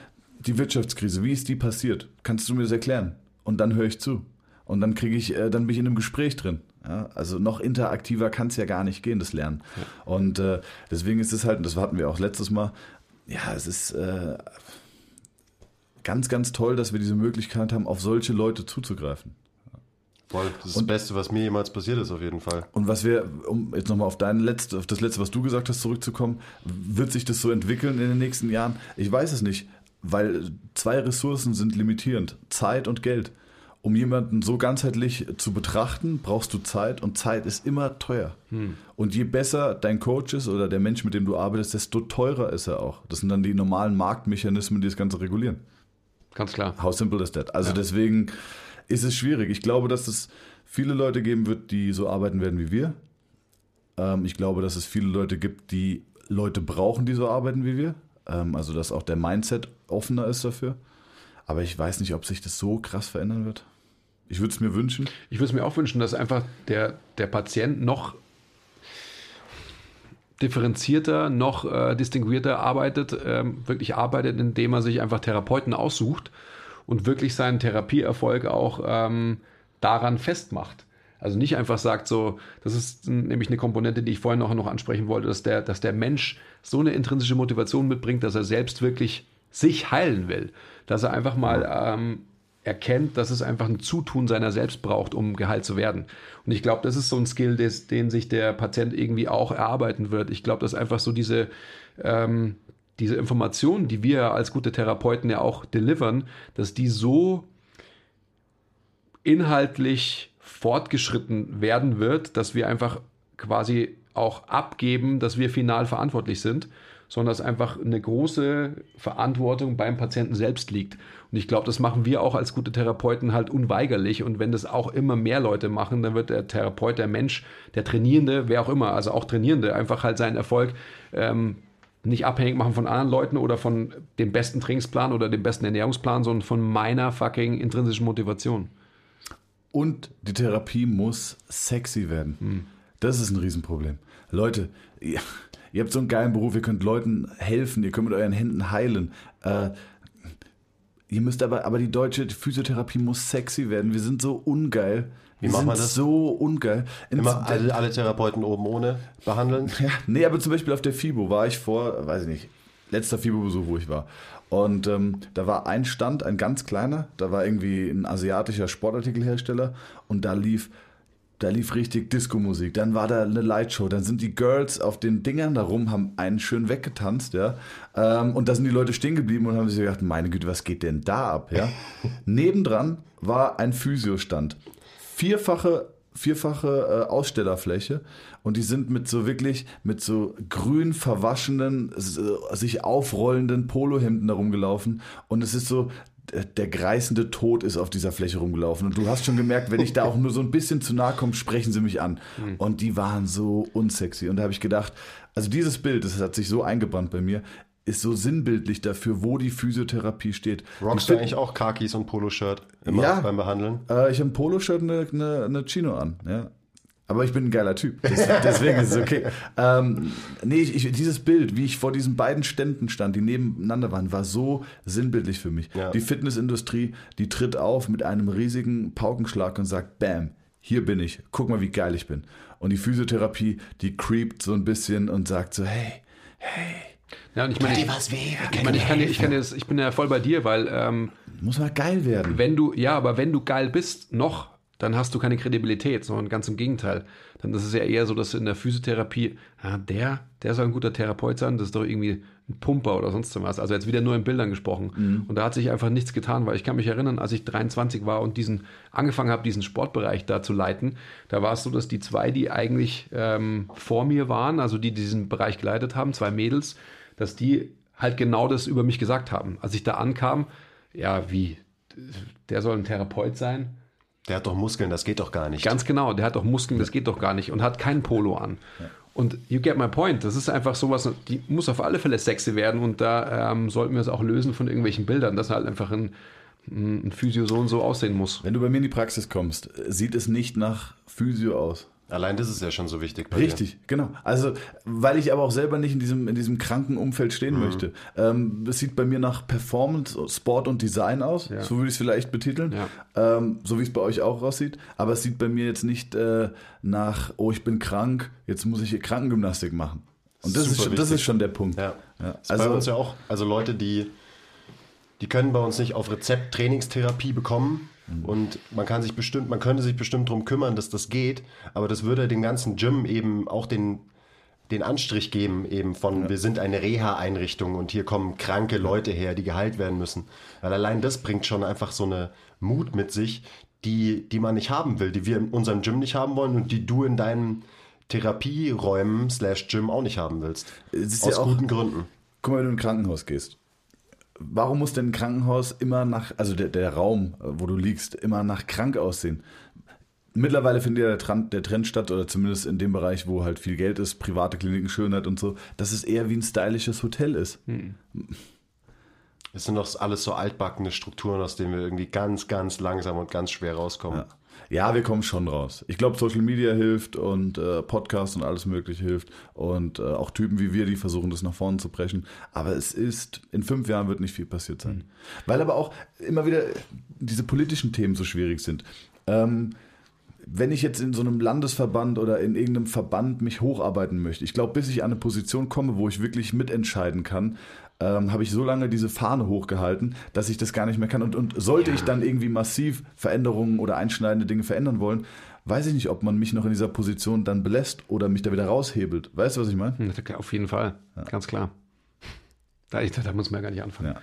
die Wirtschaftskrise, wie ist die passiert? Kannst du mir das erklären? Und dann höre ich zu. Und dann kriege ich, äh, dann bin ich in einem Gespräch drin. Ja, also noch interaktiver kann es ja gar nicht gehen, das Lernen. Und äh, deswegen ist es halt, und das hatten wir auch letztes Mal, ja, es ist äh, ganz, ganz toll, dass wir diese Möglichkeit haben, auf solche Leute zuzugreifen. Voll. Das ist das Beste, was mir jemals passiert ist, auf jeden Fall. Und was wir, um jetzt nochmal auf dein letzte, auf das letzte, was du gesagt hast, zurückzukommen, wird sich das so entwickeln in den nächsten Jahren? Ich weiß es nicht, weil zwei Ressourcen sind limitierend: Zeit und Geld. Um jemanden so ganzheitlich zu betrachten, brauchst du Zeit und Zeit ist immer teuer. Und je besser dein Coach ist oder der Mensch, mit dem du arbeitest, desto teurer ist er auch. Das sind dann die normalen Marktmechanismen, die das Ganze regulieren. Ganz klar. How simple is that? Also deswegen ist es schwierig. Ich glaube, dass es viele Leute geben wird, die so arbeiten werden wie wir. Ähm, ich glaube, dass es viele Leute gibt, die Leute brauchen, die so arbeiten wie wir. Ähm, also dass auch der Mindset offener ist dafür. Aber ich weiß nicht, ob sich das so krass verändern wird. Ich würde es mir wünschen. Ich würde es mir auch wünschen, dass einfach der, der Patient noch differenzierter, noch äh, distinguierter arbeitet, ähm, wirklich arbeitet, indem er sich einfach Therapeuten aussucht und wirklich seinen Therapieerfolg auch ähm, daran festmacht. Also nicht einfach sagt so, das ist nämlich eine Komponente, die ich vorhin noch, noch ansprechen wollte, dass der, dass der Mensch so eine intrinsische Motivation mitbringt, dass er selbst wirklich sich heilen will. Dass er einfach mal ähm, erkennt, dass es einfach ein Zutun seiner selbst braucht, um geheilt zu werden. Und ich glaube, das ist so ein Skill, des, den sich der Patient irgendwie auch erarbeiten wird. Ich glaube, dass einfach so diese, ähm, diese Informationen, die wir als gute Therapeuten ja auch delivern, dass die so inhaltlich fortgeschritten werden wird, dass wir einfach quasi auch abgeben, dass wir final verantwortlich sind, sondern dass einfach eine große Verantwortung beim Patienten selbst liegt. Und ich glaube, das machen wir auch als gute Therapeuten halt unweigerlich. Und wenn das auch immer mehr Leute machen, dann wird der Therapeut, der Mensch, der Trainierende, wer auch immer, also auch Trainierende, einfach halt seinen Erfolg ähm, nicht abhängig machen von anderen Leuten oder von dem besten Trainingsplan oder dem besten Ernährungsplan, sondern von meiner fucking intrinsischen Motivation. Und die Therapie muss sexy werden. Das ist ein Riesenproblem. Leute, ihr, ihr habt so einen geilen Beruf, ihr könnt Leuten helfen, ihr könnt mit euren Händen heilen. Äh, ihr müsst aber, aber die deutsche Physiotherapie muss sexy werden. Wir sind so ungeil. Wie wir sind man das? so ungeil. In- Immer alle, alle Therapeuten oben ohne behandeln. ja, nee, aber zum Beispiel auf der FIBO war ich vor, weiß ich nicht, letzter FIBO-Besuch, wo ich war. Und ähm, da war ein Stand, ein ganz kleiner, da war irgendwie ein asiatischer Sportartikelhersteller und da lief, da lief richtig Disco-Musik. Dann war da eine Lightshow, dann sind die Girls auf den Dingern da rum, haben einen schön weggetanzt, ja. Ähm, und da sind die Leute stehen geblieben und haben sich gedacht, meine Güte, was geht denn da ab, ja. Nebendran war ein Physiostand. Vierfache vierfache äh, Ausstellerfläche und die sind mit so wirklich mit so grün verwaschenen äh, sich aufrollenden Polohemden da rumgelaufen und es ist so der- der greißende Tod ist auf dieser Fläche rumgelaufen und du hast schon gemerkt, wenn ich da auch nur so ein bisschen zu nahe komme, sprechen sie mich an und die waren so unsexy und da habe ich gedacht, also dieses Bild, das hat sich so eingebrannt bei mir, ist so sinnbildlich dafür, wo die Physiotherapie steht. Rockst du eigentlich auch Kakis und Poloshirt immer Ja. beim Behandeln? äh, ich habe ein Poloshirt und eine, eine, eine Chino an, ja. Aber ich bin ein geiler Typ. Deswegen ist es okay. ähm, nee, ich, dieses Bild, wie ich vor diesen beiden Ständen stand, die nebeneinander waren, war so sinnbildlich für mich. Ja. Die Fitnessindustrie, die tritt auf mit einem riesigen Paukenschlag und sagt, bam, hier bin ich, guck mal, wie geil ich bin. Und die Physiotherapie, die creept so ein bisschen und sagt so, hey, Ja, und ich meine, ich, ich, meine, ich, kann, ich, kann das, ich bin ja voll bei dir, weil ähm, muss mal geil werden. wenn du, ja, aber wenn du geil bist, noch, dann hast du keine Kredibilität, sondern ganz im Gegenteil. Dann ist es ja eher so, dass in der Physiotherapie, ja, der, der soll ein guter Therapeut sein, das ist doch irgendwie ein Pumper oder sonst was. Also jetzt wieder nur in Bildern gesprochen. Und da hat sich einfach nichts getan, weil ich kann mich erinnern, als ich 23 war und diesen angefangen habe, diesen Sportbereich da zu leiten, da war es so, dass die zwei, die eigentlich ähm, vor mir waren, also die diesen Bereich geleitet haben, zwei Mädels, dass die halt genau das über mich gesagt haben. Als ich da ankam, ja, wie, der soll ein Therapeut sein. Der hat doch Muskeln, das geht doch gar nicht. Ganz genau, der hat doch Muskeln, das geht doch gar nicht und hat kein Polo an. Und you get my point, das ist einfach sowas, die muss auf alle Fälle sexy werden und da ähm, sollten wir es auch lösen von irgendwelchen Bildern, dass halt einfach ein, ein Physio so und so aussehen muss. Wenn du bei mir in die Praxis kommst, sieht es nicht nach Physio aus. Allein das ist ja schon so wichtig bei Richtig, genau. Also, weil ich aber auch selber nicht in diesem, in diesem kranken Umfeld stehen möchte. Ähm, es sieht bei mir nach Performance, Sport und Design aus. Ja. So würde ich es vielleicht betiteln. Ja. Ähm, so wie es bei euch auch aussieht. Aber es sieht bei mir jetzt nicht äh, nach, oh, ich bin krank, jetzt muss ich Krankengymnastik machen. Und das, Super ist, schon- das ist schon der Punkt. Ja. Ja. Das ist bei uns ja auch, also Leute, die, die können bei uns nicht auf Rezept Trainingstherapie bekommen und man kann sich bestimmt, man könnte sich bestimmt darum kümmern, dass das geht, aber das würde dem ganzen Gym eben auch den, den Anstrich geben, eben von wir sind eine Reha-Einrichtung und hier kommen kranke Leute her, die geheilt werden müssen. Weil allein das bringt schon einfach so eine Mut mit sich, die, die man nicht haben will, die wir in unserem Gym nicht haben wollen und die du in deinen Therapieräumen slash Gym auch nicht haben willst. Aus ja auch- guten Gründen. Guck mal, wenn du in ein Krankenhaus gehst. Warum muss denn ein Krankenhaus immer nach, also der, der Raum, äh, wo du liegst, immer nach krank aussehen? Mittlerweile findet ja der Trend, der Trend statt, oder zumindest in dem Bereich, wo halt viel Geld ist, private Kliniken, Schönheit und so, dass es eher wie ein stylisches Hotel ist. Es sind doch alles so altbackene Strukturen, aus denen wir irgendwie ganz, ganz langsam und ganz schwer rauskommen. Ja. Ja, wir kommen schon raus. Ich glaube, Social Media hilft und äh, Podcast und alles Mögliche hilft. Und äh, auch Typen wie wir, die versuchen, das nach vorne zu brechen. Aber es ist, in fünf Jahren wird nicht viel passiert sein. Weil aber auch immer wieder diese politischen Themen so schwierig sind. Ähm, wenn ich jetzt in so einem Landesverband oder in irgendeinem Verband mich hocharbeiten möchte, ich glaube, bis ich an eine Position komme, wo ich wirklich mitentscheiden kann, ähm, habe ich so lange diese Fahne hochgehalten, dass ich das gar nicht mehr kann. Und, und sollte ich dann irgendwie massiv Veränderungen oder einschneidende Dinge verändern wollen, weiß ich nicht, ob man mich noch in dieser Position dann belässt oder mich da wieder raushebelt. Weißt du, was ich meine? Hm, Auf jeden Fall, ganz klar. Da, ich, da muss man ja gar nicht anfangen. Ja.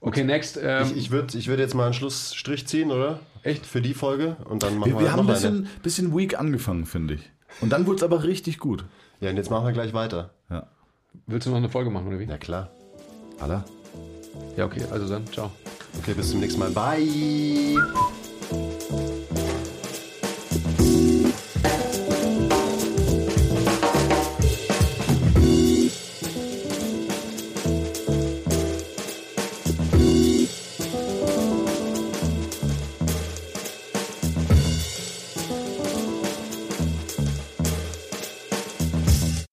Okay, next. Ähm, Ich, ich würde ich würd jetzt mal einen Schlussstrich ziehen, oder? Echt? Für die Folge. Und dann machen wir, Wir, wir haben ein bisschen, eine. bisschen weak angefangen, finde ich. Und dann wurde es aber richtig gut. Ja, und jetzt machen wir gleich weiter. Ja. Willst du noch eine Folge machen, oder wie? Na klar. Aller? Ja, okay, also dann, ciao. Okay, bis zum nächsten Mal. Bye!